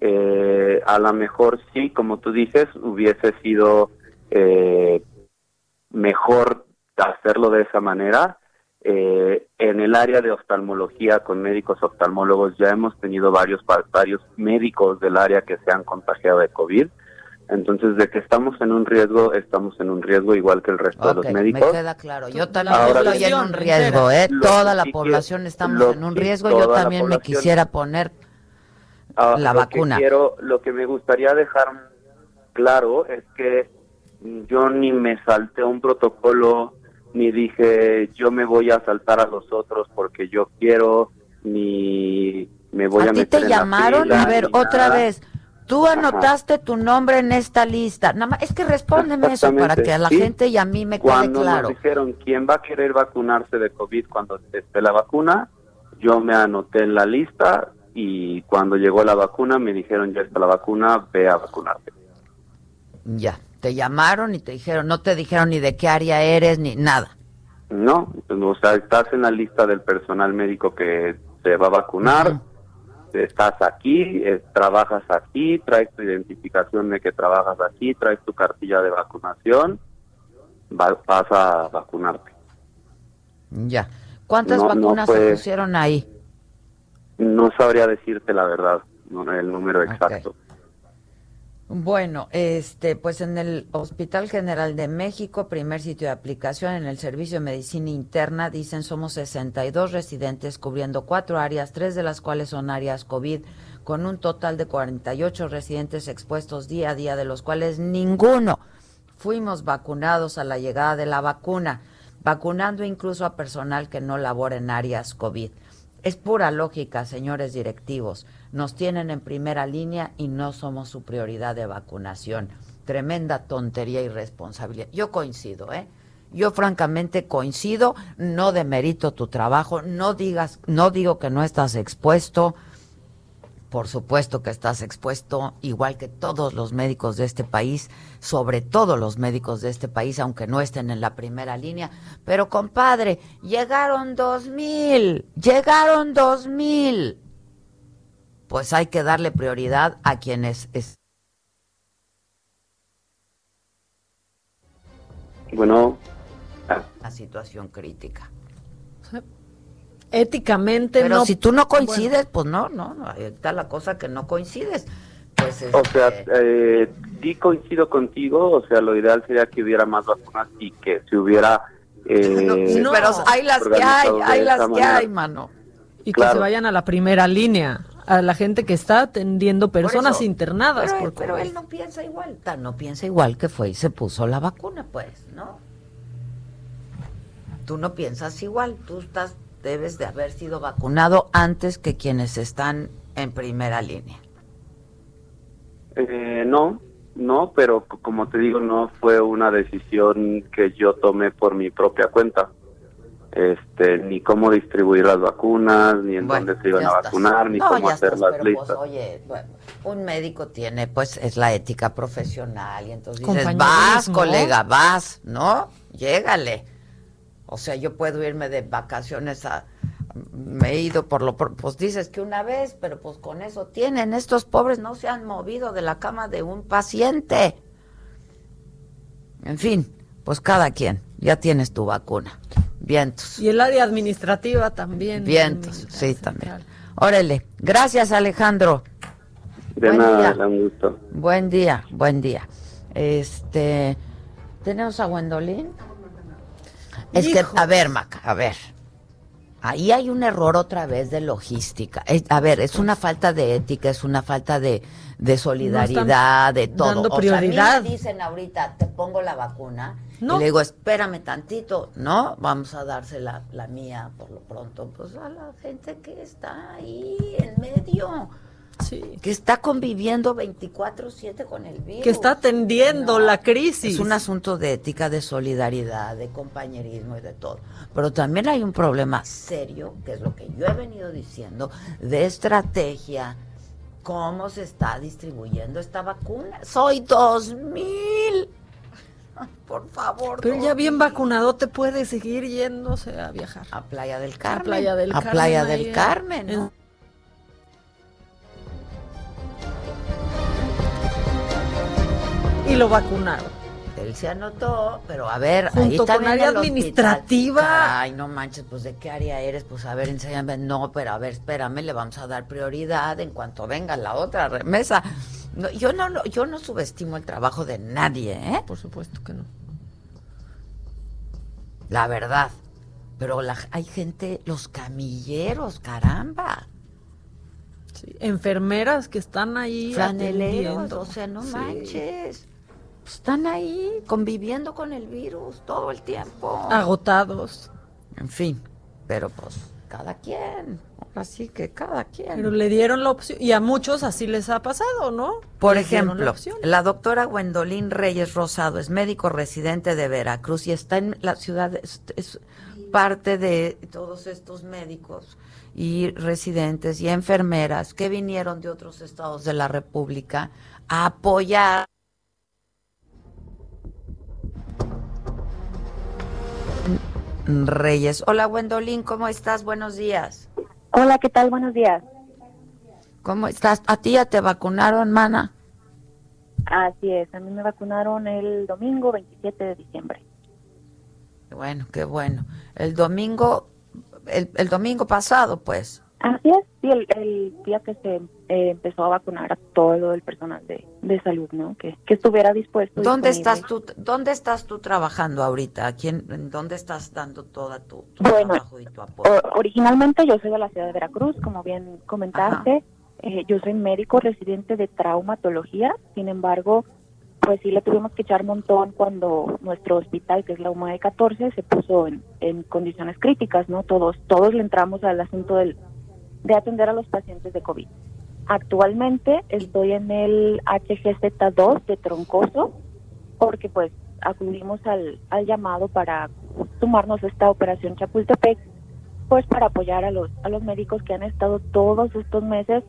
Speaker 14: Eh, a lo mejor sí, como tú dices, hubiese sido eh, mejor hacerlo de esa manera. Eh, en el área de oftalmología con médicos oftalmólogos ya hemos tenido varios varios médicos del área que se han contagiado de COVID. Entonces, de que estamos en un riesgo, estamos en un riesgo igual que el resto de los médicos.
Speaker 1: Me queda claro. Yo también
Speaker 14: Ahora
Speaker 1: estoy en un riesgo, ¿eh? Toda la población estamos en un riesgo. Yo también me quisiera poner
Speaker 14: Ah,
Speaker 1: la
Speaker 14: lo
Speaker 1: vacuna.
Speaker 14: Que quiero, lo que me gustaría dejar claro es que yo ni me salté un protocolo, ni dije yo me voy a saltar a los otros porque yo quiero, ni me voy a,
Speaker 1: ¿A ti
Speaker 14: meter
Speaker 1: te
Speaker 14: en la
Speaker 1: llamaron?
Speaker 14: fila,
Speaker 1: A ver, otra
Speaker 14: nada.
Speaker 1: vez. Tú anotaste tu nombre en esta lista. Nada más, es que respóndeme eso para que a la
Speaker 14: sí.
Speaker 1: gente y a mí me quede
Speaker 14: Cuando
Speaker 1: claro.
Speaker 14: nos dijeron quién va a querer vacunarse de COVID cuando esté la vacuna, yo me anoté en la lista y cuando llegó la vacuna me dijeron ya está la vacuna, ve a vacunarte.
Speaker 1: Ya, te llamaron y te dijeron, no te dijeron ni de qué área eres ni nada.
Speaker 14: No, o sea, estás en la lista del personal médico que se va a vacunar, estás aquí, eh, trabajas aquí, traes tu identificación de que trabajas aquí, traes tu cartilla de vacunación, va- vas a vacunarte.
Speaker 1: Ya. ¿Cuántas
Speaker 14: No, no
Speaker 1: vacunas se pusieron ahí?
Speaker 14: No sabría decirte la verdad, no, el número exacto.
Speaker 1: Bueno, este, pues en el Hospital General de México, primer sitio de aplicación en el Servicio de Medicina Interna, dicen somos 62 residentes cubriendo cuatro áreas, tres de las cuales son áreas COVID, con un total de 48 residentes expuestos día a día, de los cuales ninguno fuimos vacunados a la llegada de la vacuna, vacunando incluso a personal que no labora en áreas COVID. Es pura lógica, señores directivos. Nos tienen en primera línea y no somos su prioridad de vacunación. Tremenda tontería y responsabilidad. Yo coincido, ¿eh? Yo francamente coincido, no demerito tu trabajo, no digas, no digo que no estás expuesto. Por supuesto que estás expuesto, igual que todos los médicos de este país, sobre todo los médicos de este país, aunque no estén en la primera línea. Pero compadre, llegaron dos mil, llegaron dos mil. Pues hay que darle prioridad a quienes es-
Speaker 14: Bueno,
Speaker 1: la situación crítica.
Speaker 3: Éticamente
Speaker 1: Pero
Speaker 3: no.
Speaker 1: si tú no coincides, pues no, no, no, ahí está la cosa que no coincides. Pues
Speaker 14: o sea,
Speaker 1: este,
Speaker 14: eh, sí coincido contigo, o sea, lo ideal sería que hubiera más vacunas y que se hubiera
Speaker 1: Eh, no, pero hay las que hay, hay las que hay, mano.
Speaker 3: Y que se vayan a la primera línea, a la gente que está atendiendo personas internadas.
Speaker 1: Pero, pero él no piensa igual, no piensa igual que fue y se puso la vacuna, pues, ¿no? Tú no piensas igual, tú estás, debes de haber sido vacunado antes que quienes están en primera línea.
Speaker 14: Eh, no, no, pero como te digo, no fue una decisión que yo tomé por mi propia cuenta. Este, ni cómo distribuir las vacunas, ni en dónde se iban a vacunar, ni cómo hacer las pues, listas.
Speaker 1: oye, un médico tiene, pues, es la ética profesional, y entonces dices, vas, colega, vas, ¿no? Llégale. O sea, yo puedo irme de vacaciones a, me he ido por lo pues dices que una vez, pero pues con eso tienen, estos pobres no se han movido de la cama de un paciente. En fin, pues cada quien, ya tienes tu vacuna. Vientos.
Speaker 3: Y el área administrativa también.
Speaker 1: Vientos, sí, también. Órale, gracias Alejandro.
Speaker 14: De buen nada, día. un gusto.
Speaker 1: Buen día, buen día. Este, ¿tenemos a Gwendolyn? Es que, a ver, Maca, a ver. Ahí hay un error otra vez de logística. a ver, es una falta de ética, es una falta de, solidaridad, de todo.
Speaker 3: Dando prioridad.
Speaker 1: O sea, me dicen ahorita, te pongo la vacuna. Y le digo, espérame tantito, ¿no? Vamos a darse la, mía por lo pronto. Pues a la gente que está ahí en medio. Que está conviviendo 24/7 con el virus.
Speaker 3: Que está atendiendo la crisis.
Speaker 1: Es un asunto de ética, de solidaridad, de compañerismo y de todo. Pero también hay un problema serio, que es lo que yo he venido diciendo, de estrategia. ¿Cómo se está distribuyendo esta vacuna? Soy 2000. Por favor.
Speaker 3: Pero ya bien vacunado te puede seguir yéndose a viajar.
Speaker 1: A Playa del Carmen. A
Speaker 3: Playa del
Speaker 1: Carmen. A Playa del Carmen,
Speaker 3: y lo vacunaron.
Speaker 1: Él se anotó, pero a ver,
Speaker 3: Junto ahí con área administrativa.
Speaker 1: Ay, no manches, pues de qué área eres, pues a ver, enséñame. No, pero a ver, espérame, le vamos a dar prioridad en cuanto venga la otra remesa. No, yo no, yo no subestimo el trabajo de nadie, ¿eh?
Speaker 3: Por supuesto que no.
Speaker 1: La verdad. Pero la, hay gente, los camilleros, caramba.
Speaker 3: Sí, enfermeras que están ahí.
Speaker 1: Flaneleros, o sea, no manches están ahí conviviendo con el virus todo el tiempo.
Speaker 3: Agotados.
Speaker 1: En fin, pero pues cada quien. Así que cada quien.
Speaker 3: Pero le dieron la opción. Y a muchos así les ha pasado, ¿no?
Speaker 1: Por ejemplo, la, doctora Gwendolyn Reyes Rosado es médico residente de Veracruz y está en la ciudad, es parte de todos estos médicos y residentes y enfermeras que vinieron de otros estados de la República a apoyar Reyes. Hola, Gwendolyn, ¿cómo estás? Buenos días.
Speaker 15: Hola, ¿qué tal? Buenos días.
Speaker 1: ¿Cómo estás? ¿A ti ya te vacunaron, mana?
Speaker 15: Así es, a mí me vacunaron el domingo 27 de diciembre.
Speaker 1: Bueno, qué bueno. El domingo, el, el domingo pasado, pues.
Speaker 15: Así es, sí, el, día que se eh, empezó a vacunar a todo el personal de, salud, ¿no? Que, estuviera dispuesto.
Speaker 1: ¿Dónde estás tú? ¿Dónde estás tú trabajando ahorita? ¿Quién, ¿Dónde estás dando toda tu, trabajo y tu apoyo?
Speaker 15: originalmente yo soy de la ciudad de Veracruz, como bien comentaste. Eh, yo soy médico residente de traumatología. Sin embargo, pues sí le tuvimos que echar montón cuando nuestro hospital, que es la UMA de 14, se puso en, en condiciones críticas, ¿no? Todos todos le entramos al asunto del de atender a los pacientes de COVID. Actualmente estoy en el HGZ2 de Troncoso porque pues acudimos al, al llamado para sumarnos a esta operación Chapultepec pues para apoyar a los a los médicos que han estado todos estos meses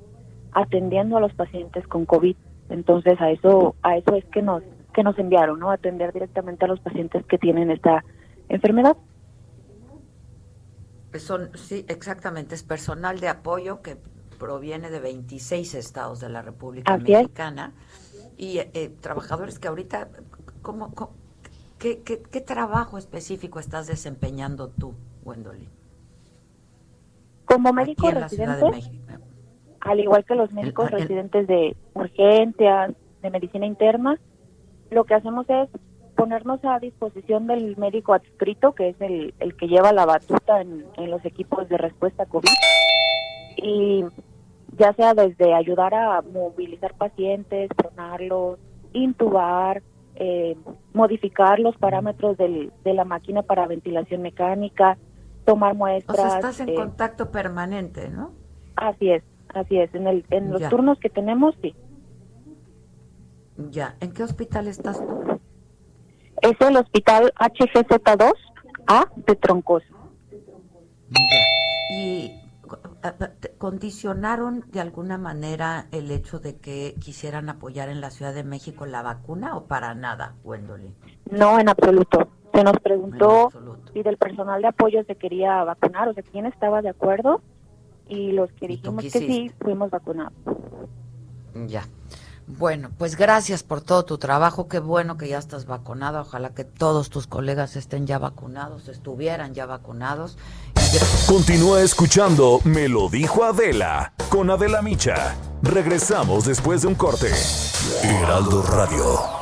Speaker 15: atendiendo a los pacientes con COVID. Entonces a eso a eso es que nos que nos enviaron, ¿no? Atender directamente a los pacientes que tienen esta enfermedad.
Speaker 1: Son, sí, exactamente, es personal de apoyo que proviene de 26 estados de la República Mexicana y eh, trabajadores que ahorita, ¿cómo, qué, qué, trabajo específico estás desempeñando tú, Wendolyn?
Speaker 15: Como médico residente, al igual que los médicos residentes de urgencias, de medicina interna, lo que hacemos es ponernos a disposición del médico adscrito, que es el, el que lleva la batuta en, en los equipos de respuesta COVID. Y ya sea desde ayudar a movilizar pacientes, pronarlos, intubar, eh, modificar los parámetros del, de la máquina para ventilación mecánica, tomar muestras. O sea,
Speaker 1: estás en eh, contacto permanente, ¿no?
Speaker 15: Así es, así es. En, el, en los turnos que tenemos, sí.
Speaker 1: Ya. ¿En qué hospital estás tú?
Speaker 15: Es el hospital HGZ2A de Troncoso.
Speaker 1: ¿Y condicionaron de alguna manera el hecho de que quisieran apoyar en la Ciudad de México la vacuna o para nada, Wendolin?
Speaker 15: No, en absoluto. Se nos preguntó si del personal de apoyo se quería vacunar, o sea, quién estaba de acuerdo y los que dijimos que sí, fuimos vacunados.
Speaker 1: Ya. Bueno, pues gracias por todo tu trabajo. Qué bueno que ya estás vacunada. Ojalá que todos tus colegas estén ya vacunados, estuvieran ya vacunados.
Speaker 2: Continúa escuchando Me lo dijo Adela con Adela Micha. Regresamos después de un corte. Heraldo Radio.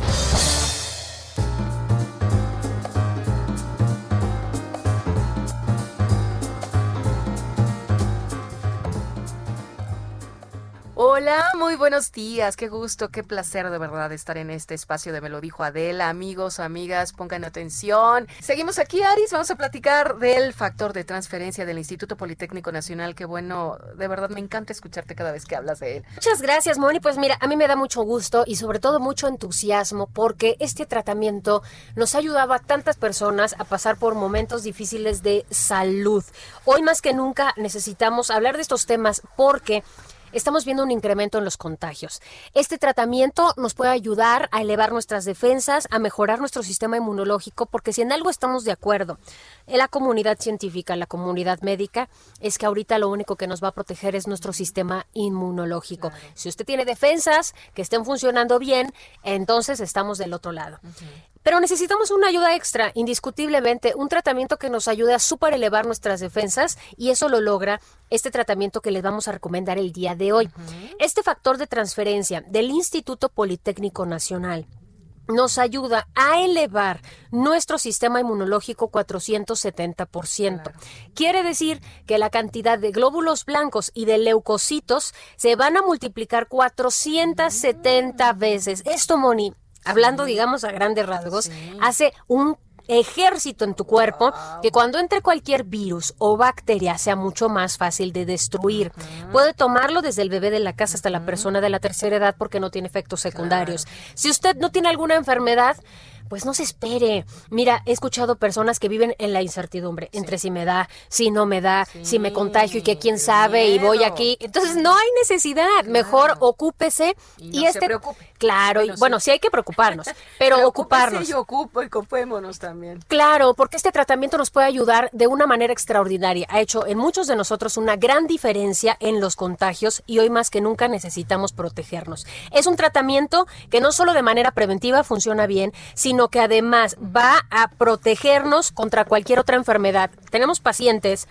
Speaker 10: Hola, muy buenos días. Qué gusto, qué placer de verdad estar en este espacio de Me lo dijo Adela. Amigos, amigas, pongan atención. Seguimos aquí, Aris. Vamos a platicar del factor de transferencia del Instituto Politécnico Nacional. Qué bueno, de verdad me encanta escucharte cada vez que hablas de él.
Speaker 16: Muchas gracias, Moni. Pues mira, a mí me da mucho gusto y sobre todo mucho entusiasmo porque este tratamiento nos ha ayudado a tantas personas a pasar por momentos difíciles de salud. Hoy más que nunca necesitamos hablar de estos temas porque estamos viendo un incremento en los contagios. Este tratamiento nos puede ayudar a elevar nuestras defensas, a mejorar nuestro sistema inmunológico, porque si en algo estamos de acuerdo, en la comunidad científica, en la comunidad médica, es que ahorita lo único que nos va a proteger es nuestro sistema inmunológico. Si usted tiene defensas que estén funcionando bien, entonces estamos del otro lado. Pero necesitamos una ayuda extra, indiscutiblemente, un tratamiento que nos ayude a super elevar nuestras defensas y eso lo logra este tratamiento que les vamos a recomendar el día de hoy. Este factor de transferencia del Instituto Politécnico Nacional nos ayuda a elevar nuestro sistema inmunológico 470%. Quiere decir que la cantidad de glóbulos blancos y de leucocitos se van a multiplicar 470 veces. Esto, Moni, hablando, digamos, a grandes rasgos, hace un ejército en tu cuerpo que cuando entre cualquier virus o bacteria sea mucho más fácil de destruir. Puede tomarlo desde el bebé de la casa hasta la persona de la tercera edad porque no tiene efectos secundarios. Si usted no tiene alguna enfermedad, pues no se espere. Mira, he escuchado personas que viven en la incertidumbre entre si me da, si no me da, si me contagio y que quién sabe y voy aquí. Entonces no hay necesidad. Mejor ocúpese y, este. Claro, y bueno, sí. hay que preocuparnos, pero ocuparnos.
Speaker 10: Y ocupo y ocupémonos también.
Speaker 16: Claro, porque este tratamiento nos puede ayudar de una manera extraordinaria. Ha hecho en muchos de nosotros una gran diferencia en los contagios y hoy más que nunca necesitamos protegernos. Es un tratamiento que no solo de manera preventiva funciona bien, sino que además va a protegernos contra cualquier otra enfermedad. Tenemos pacientes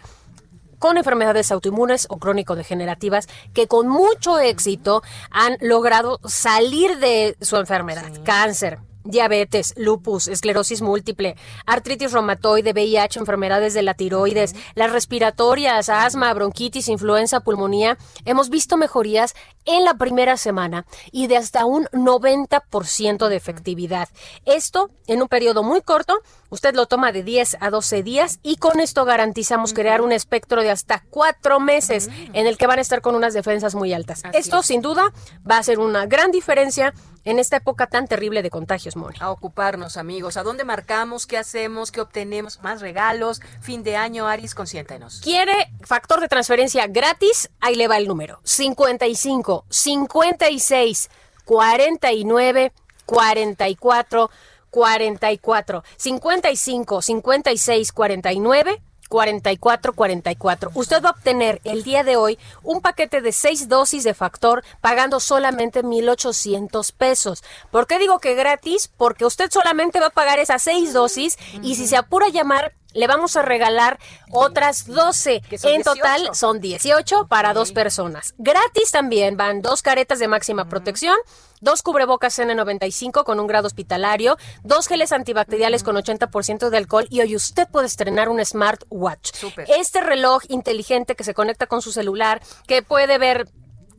Speaker 16: con enfermedades autoinmunes o crónico-degenerativas que con mucho éxito han logrado salir de su enfermedad. Cáncer, diabetes, lupus, esclerosis múltiple, artritis reumatoide, VIH, enfermedades de la tiroides, las respiratorias, asma, bronquitis, influenza, pulmonía, hemos visto mejorías en la primera semana y de hasta un 90% de efectividad. Esto en un periodo muy corto, usted lo toma de 10 a 12 días y con esto garantizamos crear un espectro de hasta cuatro meses en el que van a estar con unas defensas muy altas. Esto sin duda va a ser una gran diferencia en esta época tan terrible de contagios, Moni.
Speaker 10: A ocuparnos, amigos. ¿A dónde marcamos? ¿Qué hacemos? ¿Qué obtenemos? Más regalos. Fin de año, Aris, consiéntenos.
Speaker 16: ¿Quiere factor de transferencia gratis? Ahí le va el número. 55 56 49 44 44 55 56 49 4444. Usted va a obtener el día de hoy un paquete de seis dosis de factor pagando solamente 1,800 pesos. ¿Por qué digo que gratis? Porque usted solamente va a pagar esas seis dosis y si se apura a llamar le vamos a regalar otras 12. En total son 18 para dos personas. Gratis también van dos caretas de máxima protección, dos cubrebocas N95 con un grado hospitalario, dos geles antibacteriales con 80% de alcohol y hoy usted puede estrenar un smartwatch. Este reloj inteligente que se conecta con su celular, que puede ver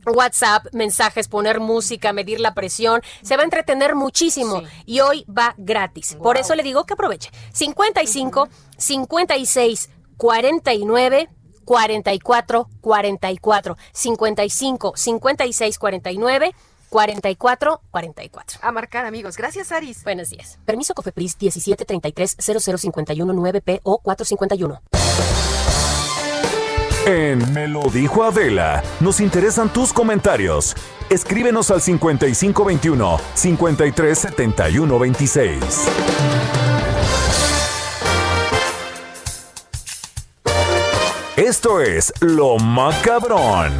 Speaker 16: WhatsApp, mensajes, poner música, medir la presión, se va a entretener muchísimo y hoy va gratis. Por eso le digo que aproveche. 55 56 49 44 44 55 56 49 44 44.
Speaker 17: A marcar, amigos. Gracias, Aris.
Speaker 16: Buenos días. Permiso Cofepris 1733 0051 9P o 451.
Speaker 2: En Me lo dijo Adela, nos interesan tus comentarios. Escríbenos al 5521 537126. Esto es Lo Macabrón.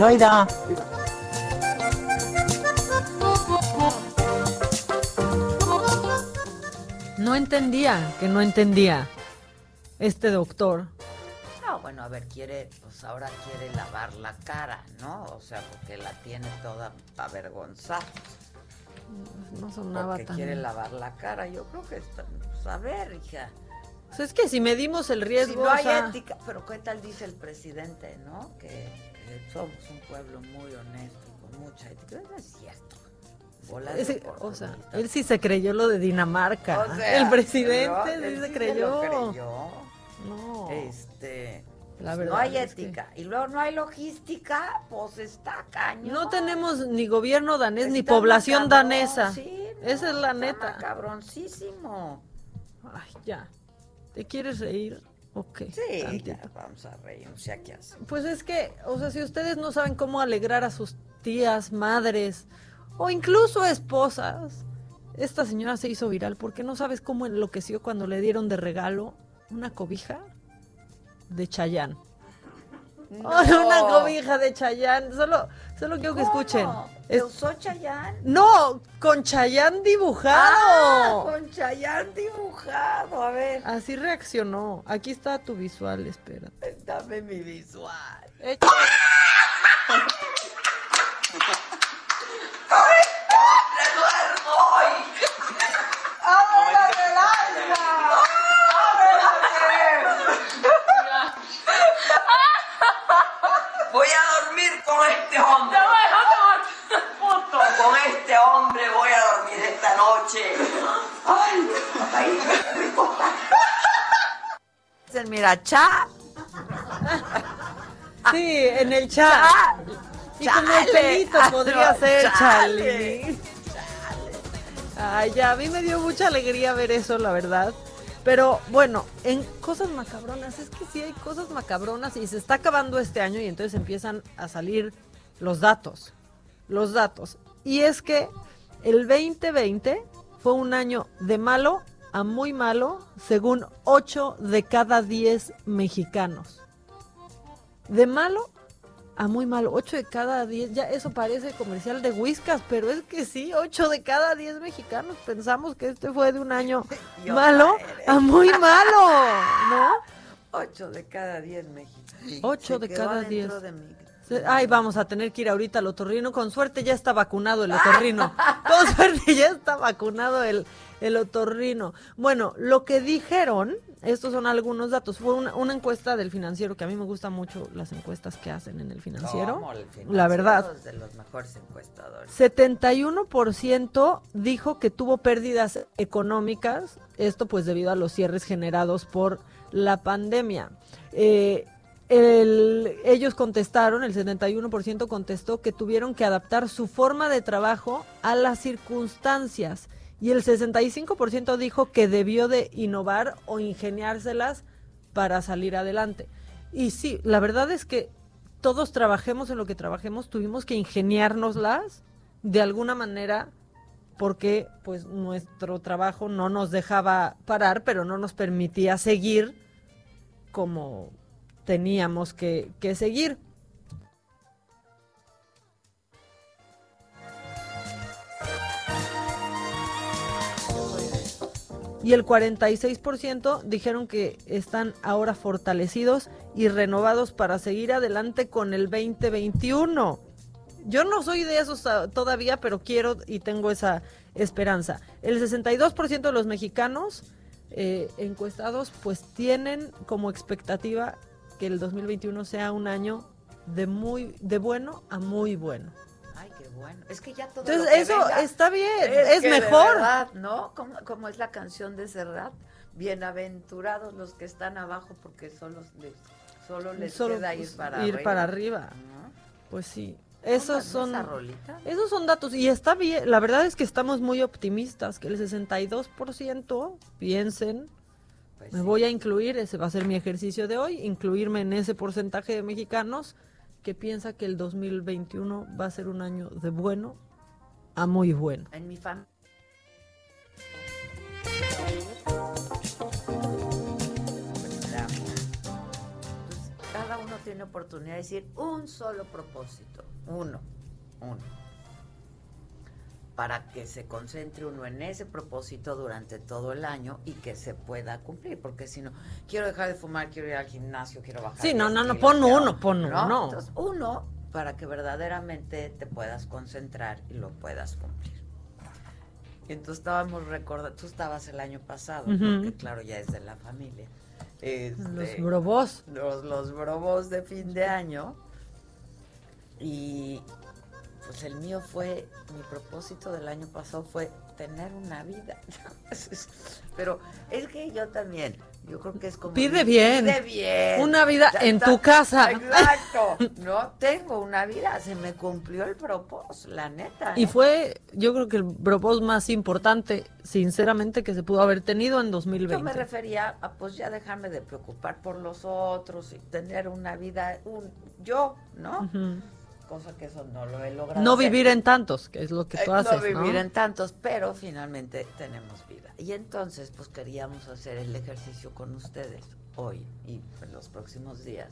Speaker 1: Loida.
Speaker 3: No entendía, que no entendía este doctor.
Speaker 1: No, bueno, a ver, quiere, pues ahora quiere lavar la cara, ¿no? O sea, porque la tiene toda avergonzada.
Speaker 3: No sonaba
Speaker 1: Porque
Speaker 3: tan...
Speaker 1: quiere lavar la cara. Yo creo que está, pues a ver, hija.
Speaker 3: O sea, es que si medimos el
Speaker 1: Si
Speaker 3: riesgo...
Speaker 1: no hay
Speaker 3: o sea,
Speaker 1: ética, pero ¿qué tal dice el presidente, no? Que somos un pueblo muy honesto y con mucha ética. Eso es cierto.
Speaker 3: Ese- o sea, él sí se creyó lo de Dinamarca.
Speaker 1: O sea,
Speaker 3: el presidente
Speaker 1: él
Speaker 3: sí se creyó.
Speaker 1: lo creyó.
Speaker 3: No.
Speaker 1: Este.
Speaker 3: La
Speaker 1: pues,
Speaker 3: verdad
Speaker 1: no hay
Speaker 3: que-
Speaker 1: ética. Y luego no hay logística, pues está cañón.
Speaker 3: No tenemos ni gobierno danés ni población danesa.
Speaker 1: sí,
Speaker 3: Esa es la
Speaker 1: está
Speaker 3: neta.
Speaker 1: Cabroncísimo.
Speaker 3: Ay, ya. ¿Te quieres reír? Ok.
Speaker 1: Sí, ya, vamos a reír, o sea, ¿qué hace?
Speaker 3: Pues es que, o sea, si ustedes no saben cómo alegrar a sus tías, madres o incluso esposas, esta señora se hizo viral porque no sabes cómo enloqueció cuando le dieron de regalo una cobija de Chayán. Una cobija de Chayán. Solo, solo quiero que escuchen.
Speaker 1: ¿Te
Speaker 3: Es-
Speaker 1: usó Chayán?
Speaker 3: No, con Chayán dibujado.
Speaker 1: Ah, con Chayán dibujado, a ver.
Speaker 3: Así reaccionó. Aquí está tu visual, espera.
Speaker 1: Dame mi visual
Speaker 18: a dormir con este hombre. Con este hombre voy a dormir esta noche. Ay, ahí, rico.
Speaker 1: Dicen, mira, cha.
Speaker 3: Sí, en el chat. Y como el pelito podría ser
Speaker 1: chale.
Speaker 3: Charlie. Ay, ya, a mí me dio mucha alegría ver eso, la verdad. Pero bueno, en cosas macabronas, es que sí hay cosas macabronas y se está acabando este año y entonces empiezan a salir los datos. Los datos. Y es que el 2020 fue un año de malo a muy malo, según 8 de cada 10 mexicanos. De malo a muy malo, 8 de cada 10, ya eso parece comercial de Whiskas, pero es que sí, 8 de cada 10 mexicanos pensamos que este fue de un año malo
Speaker 1: eres.
Speaker 3: a muy malo, ¿no?
Speaker 1: 8 de cada 10 mexicanos.
Speaker 3: 8
Speaker 1: Se
Speaker 3: de cada
Speaker 1: adentro
Speaker 3: 10.
Speaker 1: de mí.
Speaker 3: Se- Ay, vamos a tener que ir ahorita al otorrino. Con suerte ya está vacunado el otorrino. Con suerte ya está vacunado el, el otorrino. Bueno, lo que dijeron, estos son algunos datos. Fue una, una encuesta del financiero, que a mí me gustan mucho las encuestas que hacen en el financiero.
Speaker 1: ¿Cómo? El
Speaker 3: La
Speaker 1: financiero
Speaker 3: verdad.
Speaker 1: Es de los mejores encuestadores.
Speaker 3: 71% dijo que tuvo pérdidas económicas, esto pues debido a los cierres generados por la pandemia. Eh, el- ellos contestaron, el 71% contestó que tuvieron que adaptar su forma de trabajo a las circunstancias y el 65% dijo que debió de innovar o ingeniárselas para salir adelante. Y sí, la verdad es que todos trabajemos en lo que trabajemos, tuvimos que ingeniárnoslas de alguna manera porque pues nuestro trabajo no nos dejaba parar, pero no nos permitía seguir como teníamos que, que seguir. Y el 46% dijeron que están ahora fortalecidos y renovados para seguir adelante con el 2021. Yo no soy de esos ah, todavía, pero quiero y tengo esa esperanza. El 62% de los mexicanos eh, encuestados pues tienen como expectativa que el 2021 sea un año de muy de bueno a muy bueno.
Speaker 1: Bueno. Es que ya todo
Speaker 3: Entonces,
Speaker 1: lo que
Speaker 3: eso
Speaker 1: venga
Speaker 3: está bien,
Speaker 1: es,
Speaker 3: es
Speaker 1: que de
Speaker 3: mejor.
Speaker 1: verdad, ¿no? Como, como es la canción de Serrat, bienaventurados los que están abajo porque solo les, solo les
Speaker 3: Solo,
Speaker 1: queda ir
Speaker 3: pues,
Speaker 1: para
Speaker 3: ir
Speaker 1: arriba.
Speaker 3: para arriba. Pues sí. Esos son esos son datos y está bien, la verdad es que estamos muy optimistas, que el 62% piensen
Speaker 1: Pues
Speaker 3: me voy a incluir, ese va a ser mi ejercicio de hoy, incluirme en ese porcentaje de mexicanos que piensa que el 2021 va a ser un año de bueno a muy bueno.
Speaker 1: En mi familia. Cada uno tiene oportunidad de decir un solo propósito, uno, uno, para que se concentre uno en ese propósito durante todo el año y que se pueda cumplir, porque si no, quiero dejar de fumar, quiero ir al gimnasio, quiero bajar.
Speaker 3: Sí, no,
Speaker 1: 10
Speaker 3: no, no, pon uno, pon uno.
Speaker 1: Entonces, uno para que verdaderamente te puedas concentrar y lo puedas cumplir. Entonces estábamos recordando, tú estabas el año pasado,
Speaker 3: Ujú.
Speaker 1: porque claro, ya es de la familia. Este,
Speaker 3: Los brobos.
Speaker 1: Los, los brobos de fin de año. Y pues el mío fue, mi propósito del año pasado fue tener una vida. Pero es que yo también, yo creo que es como...
Speaker 3: Pide bien.
Speaker 1: Pide bien.
Speaker 3: Una vida
Speaker 1: Ya
Speaker 3: en
Speaker 1: está-
Speaker 3: tu casa.
Speaker 1: Exacto. No tengo una vida, se me cumplió el propósito, la neta.
Speaker 3: Y
Speaker 1: ¿eh?
Speaker 3: fue, yo creo que el propósito más importante, sinceramente, que se pudo haber tenido en 2020.
Speaker 1: Yo me refería a pues ya dejarme de preocupar por los otros y tener una vida, un yo, ¿no?
Speaker 3: Ujú.
Speaker 1: Cosa que eso no lo he logrado.
Speaker 3: No
Speaker 1: hacer.
Speaker 3: vivir en tantos, que es lo que tú
Speaker 1: Eh,
Speaker 3: haces,
Speaker 1: no vivir
Speaker 3: ¿no?
Speaker 1: en tantos, pero finalmente tenemos vida. Y entonces, pues queríamos hacer el ejercicio con ustedes hoy y en los próximos días.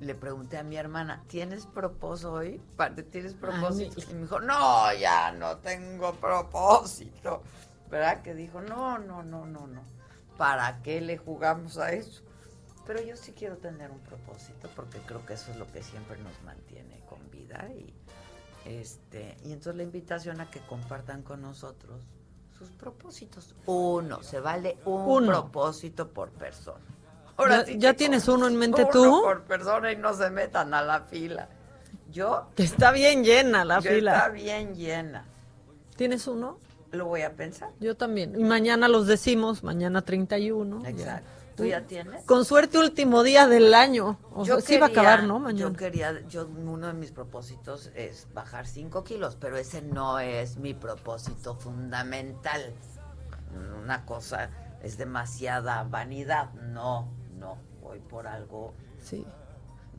Speaker 1: Le pregunté a mi hermana, ¿tienes propósito hoy? ¿Tienes propósito? Y me dijo, no, ya no tengo propósito. ¿Verdad? Que dijo, no, no, no, no, no. ¿Para qué le jugamos a eso? Pero yo sí quiero tener un propósito porque creo que eso es lo que siempre nos mantiene con vida y este y entonces la invitación a que compartan con nosotros sus propósitos. Uno, se vale un
Speaker 3: Uno.
Speaker 1: propósito por persona.
Speaker 3: ¿Ya,
Speaker 1: sí,
Speaker 3: ya tienes uno en mente
Speaker 1: uno
Speaker 3: tú?
Speaker 1: por persona y no se metan a la fila. Yo
Speaker 3: Que está bien llena la fila.
Speaker 1: Está bien llena.
Speaker 3: ¿Tienes uno?
Speaker 1: Lo voy a pensar.
Speaker 3: Yo también. Y mañana los decimos, mañana 31. ya.
Speaker 1: Exacto. ¿Tú ya tienes?
Speaker 3: Con suerte, último día del año. O
Speaker 1: Yo
Speaker 3: sea, sí va a
Speaker 1: quería-
Speaker 3: acabar, ¿no? Mañana.
Speaker 1: Yo quería, yo uno de mis propósitos es bajar 5 kilos, pero ese no es mi propósito fundamental. Una cosa es demasiada vanidad. No, no, voy por algo.
Speaker 3: Sí.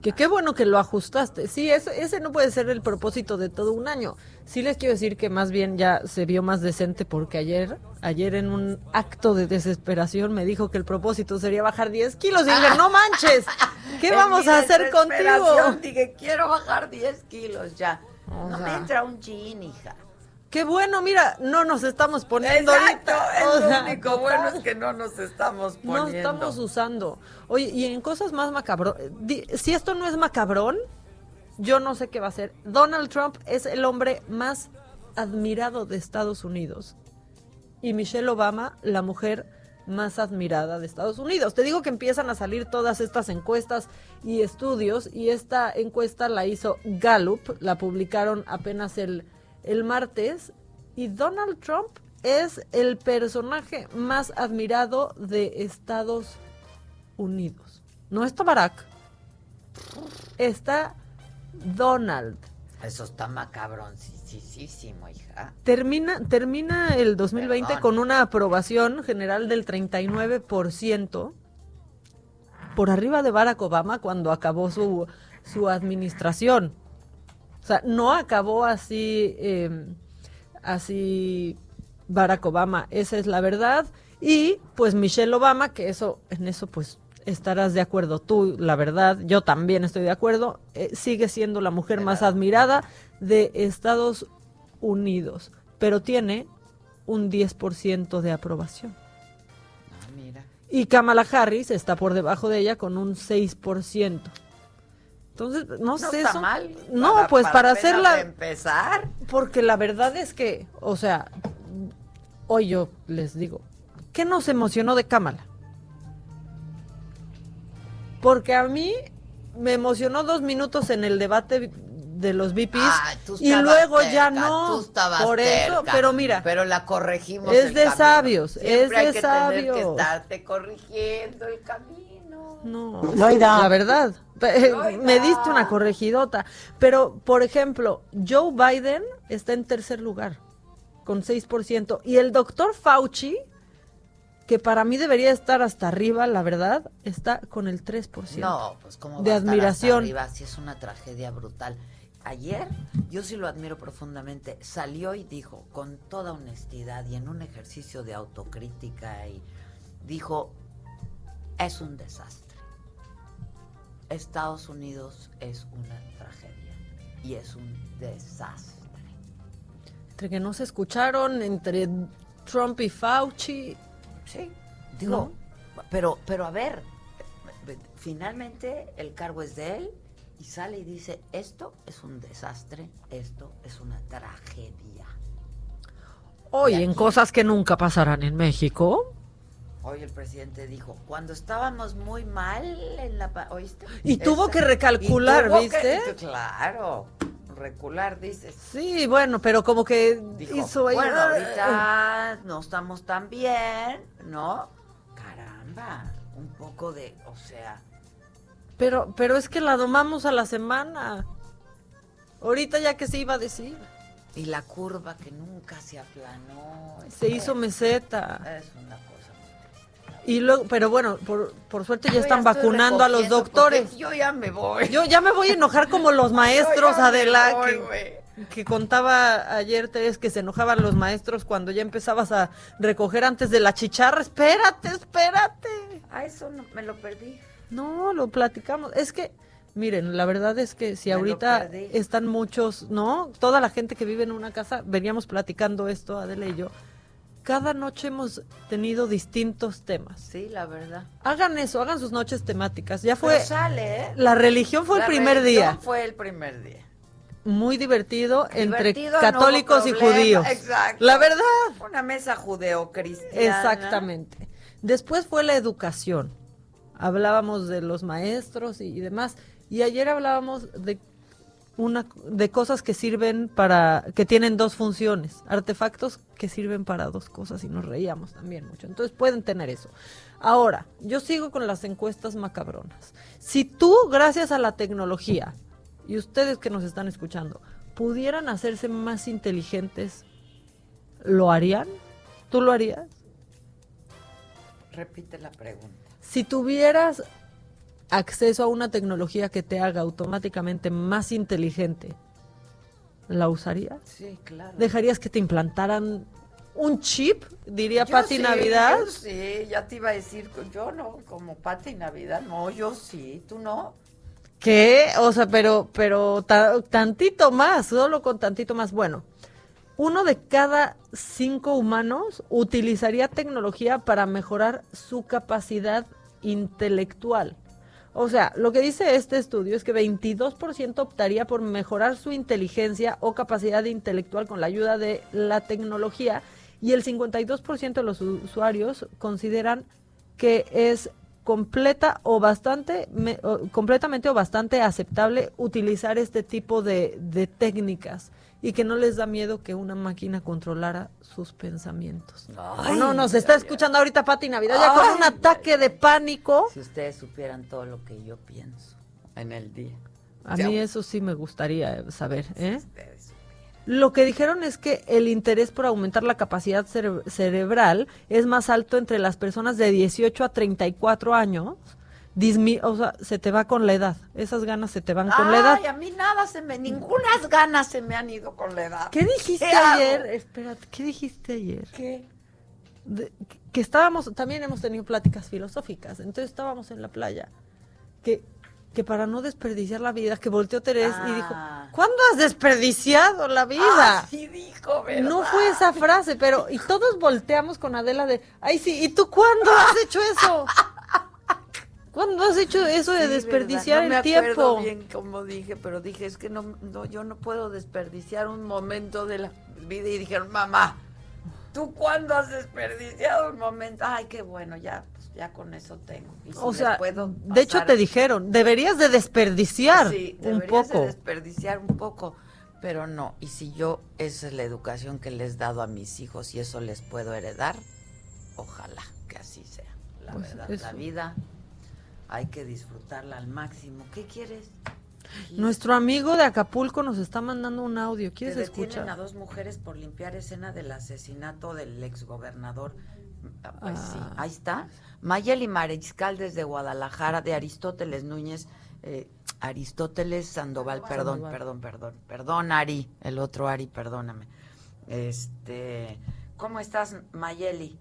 Speaker 3: Que qué bueno que lo ajustaste. Sí, ese, ese no puede ser el propósito de todo un año. Sí les quiero decir que más bien ya se vio más decente porque ayer, ayer en un acto de desesperación me dijo que el propósito sería bajar 10 kilos. Y dije, no manches, ¿qué vamos a hacer contigo?
Speaker 1: Dije, quiero bajar 10 kilos ya.
Speaker 3: O
Speaker 1: no me entra un jean, hija.
Speaker 3: Qué bueno, mira, no nos estamos poniendo
Speaker 1: Exacto,
Speaker 3: ahorita.
Speaker 1: es
Speaker 3: O
Speaker 1: lo único bueno es que no nos estamos poniendo.
Speaker 3: No estamos usando. Oye, y en cosas más macabrón, di- si esto no es macabrón, yo no sé qué va a ser. Donald Trump es el hombre más admirado de Estados Unidos. Y Michelle Obama, la mujer más admirada de Estados Unidos. Te digo que empiezan a salir todas estas encuestas y estudios y esta encuesta la hizo Gallup, la publicaron apenas el, el martes y Donald Trump es el personaje más admirado de Estados Unidos. No está Barack, está Donald.
Speaker 1: Eso está macabroncísimo, hija.
Speaker 3: Termina, termina el 2020
Speaker 1: Perdón.
Speaker 3: con una aprobación general del 39%, por arriba de Barack Obama cuando acabó su su administración. O sea, no acabó así, eh, así Barack Obama, esa es la verdad. Y pues Michelle Obama, que eso, en eso pues estarás de acuerdo tú, la verdad, yo también estoy de acuerdo, eh, sigue siendo la mujer más admirada de Estados Unidos, pero tiene un 10% de aprobación.
Speaker 1: Ah, mira.
Speaker 3: Y Kamala Harris está por debajo de ella con un 6%. Entonces, no,
Speaker 1: No
Speaker 3: sé.
Speaker 1: está
Speaker 3: son-
Speaker 1: mal.
Speaker 3: No,
Speaker 1: Para-
Speaker 3: pues
Speaker 1: para
Speaker 3: para, hacerla.
Speaker 1: empezar.
Speaker 3: Porque la verdad es que, o sea, hoy yo les digo, ¿qué nos emocionó de Kamala? Porque a mí me emocionó dos minutos en el debate de los VPs
Speaker 1: Ah,
Speaker 3: y luego ya no. por eso, pero mira,
Speaker 1: pero la corregimos.
Speaker 3: es
Speaker 1: el
Speaker 3: de
Speaker 1: camino.
Speaker 3: sabios,
Speaker 1: Siempre
Speaker 3: es
Speaker 1: hay
Speaker 3: de
Speaker 1: que tener que
Speaker 3: sabios.
Speaker 1: estarte corrigiendo el camino.
Speaker 3: No,
Speaker 1: Loida.
Speaker 3: la verdad. Me diste una corregidota. Pero, por ejemplo, Joe Biden está en tercer lugar, con 6%. Y el doctor Fauci, que para mí debería estar hasta arriba, la verdad, está con el 3%.
Speaker 1: No, pues como
Speaker 3: de admiración.
Speaker 1: Arriba, sí es una tragedia brutal. Ayer, yo sí lo admiro profundamente, salió y dijo con toda honestidad y en un ejercicio de autocrítica y dijo, es un desastre. Estados Unidos es una tragedia y es un desastre.
Speaker 3: Entre que no se escucharon, entre Trump y Fauci.
Speaker 1: Sí, Digo, pero, pero a ver, finalmente el cargo es de él y sale y dice, esto es un desastre, esto es una tragedia.
Speaker 3: Hoy en cosas que nunca pasarán en México.
Speaker 1: Hoy el presidente dijo, cuando estábamos muy mal en la... ¿Oíste?
Speaker 3: Y tuvo
Speaker 1: Esa-
Speaker 3: que recalcular,
Speaker 1: tuvo
Speaker 3: ¿viste?
Speaker 1: que- claro, recular, dices.
Speaker 3: Sí, bueno, pero como que
Speaker 1: Dijo,
Speaker 3: hizo ahí-
Speaker 1: bueno, ahorita no estamos tan bien, ¿no? Caramba, un poco de, o sea,
Speaker 3: Pero, pero es que la domamos a la semana. Ahorita ya que se iba a decir.
Speaker 1: y la curva que nunca se aplanó.
Speaker 3: Se hizo meseta.
Speaker 1: Es una.
Speaker 3: Y luego, pero bueno, por, por suerte ya están vacunando a los doctores.
Speaker 1: Yo ya me voy.
Speaker 3: Yo ya me voy a enojar como los maestros, Adela,
Speaker 1: voy,
Speaker 3: que, contaba ayer Teres que se enojaban los maestros cuando ya empezabas a recoger antes de la chicharra. Espérate, espérate.
Speaker 1: A eso no, me lo perdí.
Speaker 3: No, lo platicamos. Es que, miren, la verdad es que si
Speaker 1: Me
Speaker 3: ahorita están muchos, ¿no? Toda la gente que vive en una casa, veníamos platicando esto, Adela y yo. Cada noche hemos tenido distintos temas.
Speaker 1: Sí, la verdad.
Speaker 3: Hagan eso, hagan sus noches temáticas. Ya fue.
Speaker 1: Pero sale, ¿eh?
Speaker 3: La religión fue
Speaker 1: La
Speaker 3: el primer día.
Speaker 1: Fue el primer día.
Speaker 3: Muy divertido, entre
Speaker 1: no
Speaker 3: católicos y judíos.
Speaker 1: Exacto.
Speaker 3: La verdad.
Speaker 1: Una mesa judeocristiana.
Speaker 3: Exactamente. Después fue la educación. Hablábamos de los maestros y, y demás. Y ayer hablábamos de una de cosas que sirven para que tienen dos funciones, artefactos que sirven para dos cosas y nos reíamos también mucho. Entonces pueden tener eso. Ahora, yo sigo con las encuestas macabronas. Si tú, gracias a la tecnología, y ustedes que nos están escuchando, pudieran hacerse más inteligentes, ¿lo harían? ¿Tú lo harías?
Speaker 1: Repite la pregunta.
Speaker 3: Si tuvieras acceso a una tecnología que te haga automáticamente más inteligente, ¿la usarías?
Speaker 1: Sí, claro.
Speaker 3: ¿Dejarías que te implantaran un chip? Diría
Speaker 1: Yo
Speaker 3: Pati
Speaker 1: sí,
Speaker 3: Navidad.
Speaker 1: yo sí, ya te iba a decir, yo no, como Pati Navidad, no, yo sí, tú no.
Speaker 3: ¿Qué? O sea, pero, pero ta- tantito más, solo con tantito más. Bueno, uno de cada cinco humanos utilizaría tecnología para mejorar su capacidad intelectual. O sea, lo que dice este estudio es que 22% optaría por mejorar su inteligencia o capacidad intelectual con la ayuda de la tecnología y el 52% de los usuarios consideran que es completa o bastante me- o- completamente o bastante aceptable utilizar este tipo de, de técnicas y que no les da miedo que una máquina controlara sus pensamientos.
Speaker 1: Ay,
Speaker 3: no, nos está escuchando ahorita Pati Navidad ya con un ataque de pánico.
Speaker 1: Si ustedes supieran todo lo que yo pienso en el día.
Speaker 3: A
Speaker 1: Ya,
Speaker 3: mí eso sí me gustaría saber, ¿eh? Lo que dijeron es que el interés por aumentar la capacidad cere- cerebral es más alto entre las personas de 18 a 34 años dismi o sea, se te va con la edad. Esas ganas se te van con la edad.
Speaker 1: Ay, a mí nada se me, ningunas ganas se me han ido con la edad.
Speaker 3: ¿Qué dijiste ayer? Espérate, ¿qué dijiste ayer?
Speaker 1: ¿Qué?
Speaker 3: que estábamos, también hemos tenido pláticas filosóficas, entonces estábamos en la playa, que, que para no desperdiciar la vida, que volteó Terés y dijo,
Speaker 1: Ah.
Speaker 3: ¿cuándo has desperdiciado la vida?
Speaker 1: Así dijo, ¿verdad?
Speaker 3: No fue esa frase, pero y todos volteamos con Adela de, ay sí, ¿y tú cuándo has hecho eso? ¿Cuándo has hecho eso de
Speaker 1: Sí,
Speaker 3: desperdiciar.
Speaker 1: No
Speaker 3: el tiempo?
Speaker 1: bien como dije, pero dije, es que no, no, yo no puedo desperdiciar un momento de la vida. Y dijeron, mamá, ¿tú cuándo has desperdiciado un momento? Ay, qué bueno, ya, pues, ya con eso tengo. Y si
Speaker 3: O sea,
Speaker 1: puedo
Speaker 3: de hecho te dijeron, deberías de desperdiciar
Speaker 1: Sí,
Speaker 3: un
Speaker 1: deberías de
Speaker 3: poco.
Speaker 1: desperdiciar un poco, pero no. Y si yo, esa es la educación que les he dado a mis hijos y eso les puedo heredar, ojalá que así sea. La
Speaker 3: Pues
Speaker 1: verdad,
Speaker 3: eso.
Speaker 1: la vida hay que disfrutarla al máximo. ¿Qué quieres?
Speaker 3: Nuestro amigo de Acapulco nos está mandando un audio. ¿Quieres
Speaker 1: que
Speaker 3: escuchar?
Speaker 1: a dos mujeres por limpiar escena del asesinato del exgobernador. Ah, Pues sí,
Speaker 3: Ah.
Speaker 1: ahí está. Mayeli Mariscal desde Guadalajara, de Aristóteles Núñez, eh, Aristóteles Sandoval, perdón,
Speaker 3: Sandoval.
Speaker 1: perdón, perdón, perdón, Ari, el otro Ari, perdóname. Este, ¿cómo estás, Mayeli?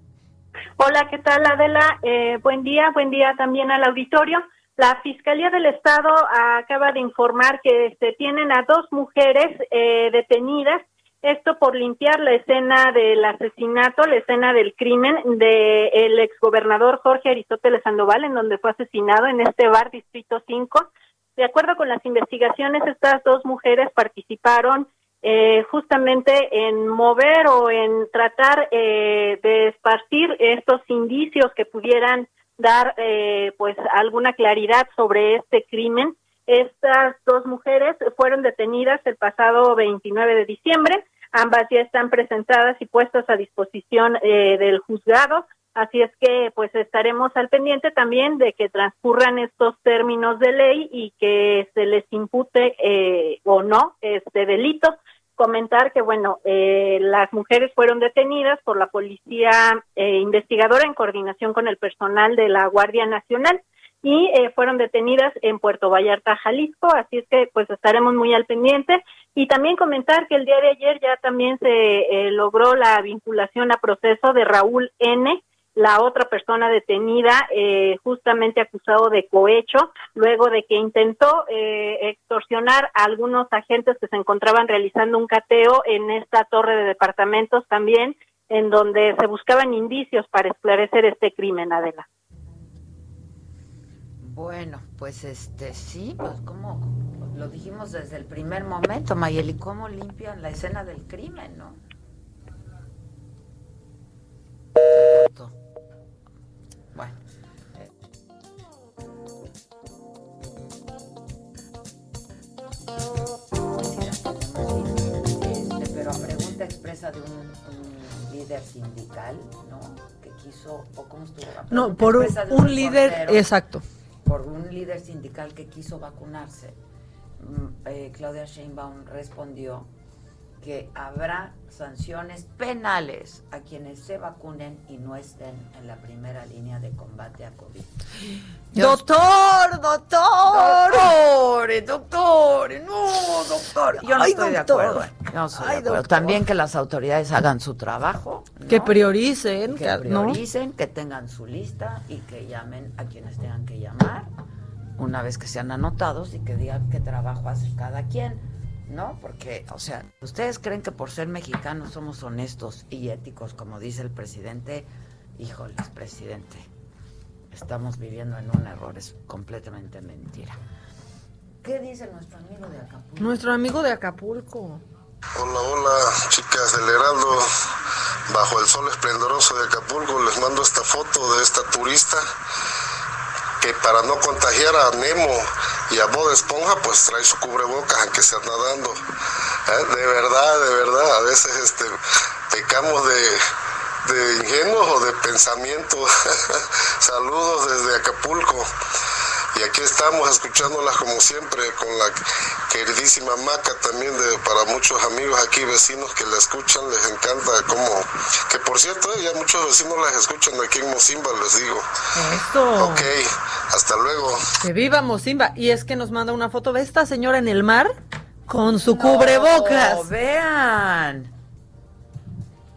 Speaker 19: Hola, ¿qué tal Adela? Eh, buen día, buen día también al auditorio. La Fiscalía del Estado acaba de informar que se tienen a dos mujeres eh, detenidas, esto por limpiar la escena del asesinato, la escena del crimen del exgobernador Jorge Aristóteles Sandoval, en donde fue asesinado en este bar Distrito 5. De acuerdo con las investigaciones, estas dos mujeres participaron eh, justamente en mover o en tratar eh, de esparcir estos indicios que pudieran dar eh, pues alguna claridad sobre este crimen. Estas dos mujeres fueron detenidas el pasado 29 de diciembre. Ambas ya están presentadas y puestas a disposición eh, del juzgado. Así es que pues estaremos al pendiente también de que transcurran estos términos de ley y que se les impute eh, o no este delito comentar que, bueno, eh, las mujeres fueron detenidas por la policía eh, investigadora en coordinación con el personal de la Guardia Nacional y eh, fueron detenidas en Puerto Vallarta, Jalisco, así es que pues estaremos muy al pendiente y también comentar que el día de ayer ya también se eh, logró la vinculación a proceso de Raúl N., la otra persona detenida eh, justamente acusado de cohecho luego de que intentó eh, extorsionar a algunos agentes que se encontraban realizando un cateo en esta torre de departamentos también en donde se buscaban indicios para esclarecer este crimen Adela.
Speaker 1: Bueno, pues este sí, pues como lo dijimos desde el primer momento, Mayeli, cómo limpian la escena del crimen, ¿no? Bueno. Este, pero a pregunta expresa de un, un líder sindical, ¿no? Que quiso, o cómo estuvo.
Speaker 3: No, por un, líder, exacto.
Speaker 1: Por un líder sindical que quiso vacunarse. Mm, eh, Claudia Sheinbaum respondió que habrá sanciones penales a quienes se vacunen y no estén en la primera línea de combate a COVID.
Speaker 3: Doctor, doctor.
Speaker 1: Doctores, doctores, no, doctor. Yo no
Speaker 3: Ay,
Speaker 1: estoy
Speaker 3: doctor.
Speaker 1: de acuerdo. No de
Speaker 3: Ay,
Speaker 1: acuerdo.
Speaker 3: doctor.
Speaker 1: También que las autoridades hagan su trabajo. ¿no?
Speaker 3: Que prioricen,
Speaker 1: que prioricen, que tengan su lista y que llamen a quienes tengan que llamar una vez que sean anotados y que digan qué trabajo hace cada quien, ¿no? Porque, o sea, ustedes creen que por ser mexicanos somos honestos y éticos, como dice el presidente, híjoles, presidente, estamos viviendo en un error, es completamente mentira. ¿Qué dice nuestro amigo de Acapulco?
Speaker 3: Nuestro amigo de Acapulco.
Speaker 20: Hola, hola, chicas del Heraldo. Bajo el sol esplendoroso de Acapulco les mando esta foto de esta turista que para no contagiar a Nemo y a Bob Esponja, pues trae su cubrebocas aunque sea nadando. ¿Eh? De verdad, de verdad, a veces este pecamos de, de ingenuos o de pensamiento. Saludos desde Acapulco. Y aquí estamos escuchándolas como siempre con la queridísima Maca también de para muchos amigos aquí vecinos que la escuchan, les encanta como que por cierto ya muchos vecinos las escuchan aquí en Mocimba, les digo.
Speaker 3: Eso.
Speaker 20: Ok, hasta luego.
Speaker 3: Que viva Mocimba. Y es que nos manda una foto de esta señora en el mar con su cubrebocas.
Speaker 1: Vean.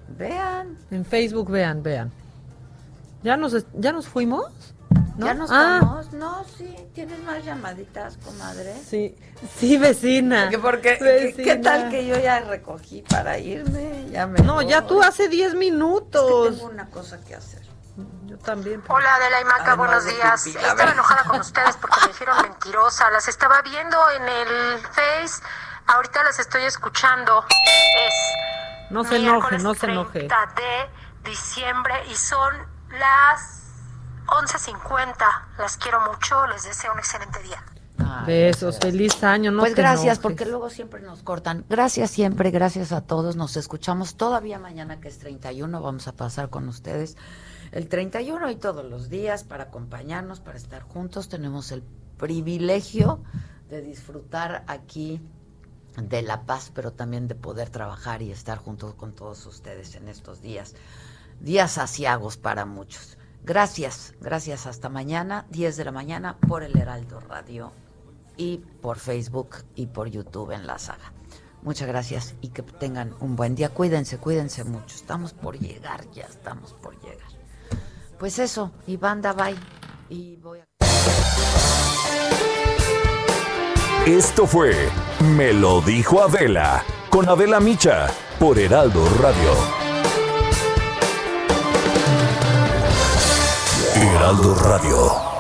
Speaker 1: Vean.
Speaker 3: En Facebook, vean, vean. ¿Ya nos, ya nos fuimos? ¿No?
Speaker 1: ¿Ya nos
Speaker 3: Ah,
Speaker 1: vamos? No, sí. ¿Tienes más llamaditas, comadre?
Speaker 3: Sí, sí, vecina.
Speaker 1: Porque, porque ¿qué, tal que yo ya recogí para irme? Ya me
Speaker 3: No, ya tú hace 10 minutos.
Speaker 1: Tengo una cosa que hacer.
Speaker 3: Yo también.
Speaker 16: Hola Adela y Maca,
Speaker 1: Además
Speaker 16: buenos días.
Speaker 1: pipí,
Speaker 16: Estaba enojada con ustedes porque me dijeron mentirosa. Las estaba viendo en el Face. Ahorita las estoy escuchando. Es
Speaker 3: No se enoje, no se enoje.
Speaker 16: 30 de diciembre y son las 11.50. Las quiero mucho. Les deseo un excelente día.
Speaker 3: Besos, feliz año. No
Speaker 1: pues gracias,
Speaker 3: enojes.
Speaker 1: porque luego siempre nos cortan. Gracias siempre, gracias a todos. Nos escuchamos todavía mañana que es 31. Vamos a pasar con ustedes el 31 y todos los días para acompañarnos, para estar juntos. Tenemos el privilegio de disfrutar aquí de la paz, pero también de poder trabajar y estar junto con todos ustedes en estos días. Días asiagos para muchos. Gracias, gracias. Hasta mañana, 10 de la mañana, por el Heraldo Radio y por Facebook y por YouTube en la saga. Muchas gracias y que tengan un buen día. Cuídense, cuídense mucho. Estamos por llegar, ya estamos por llegar. Pues eso, y banda, bye. Y voy a...
Speaker 2: Esto fue Me lo dijo Adela con Adela Micha por Heraldo Radio. Heraldo Radio.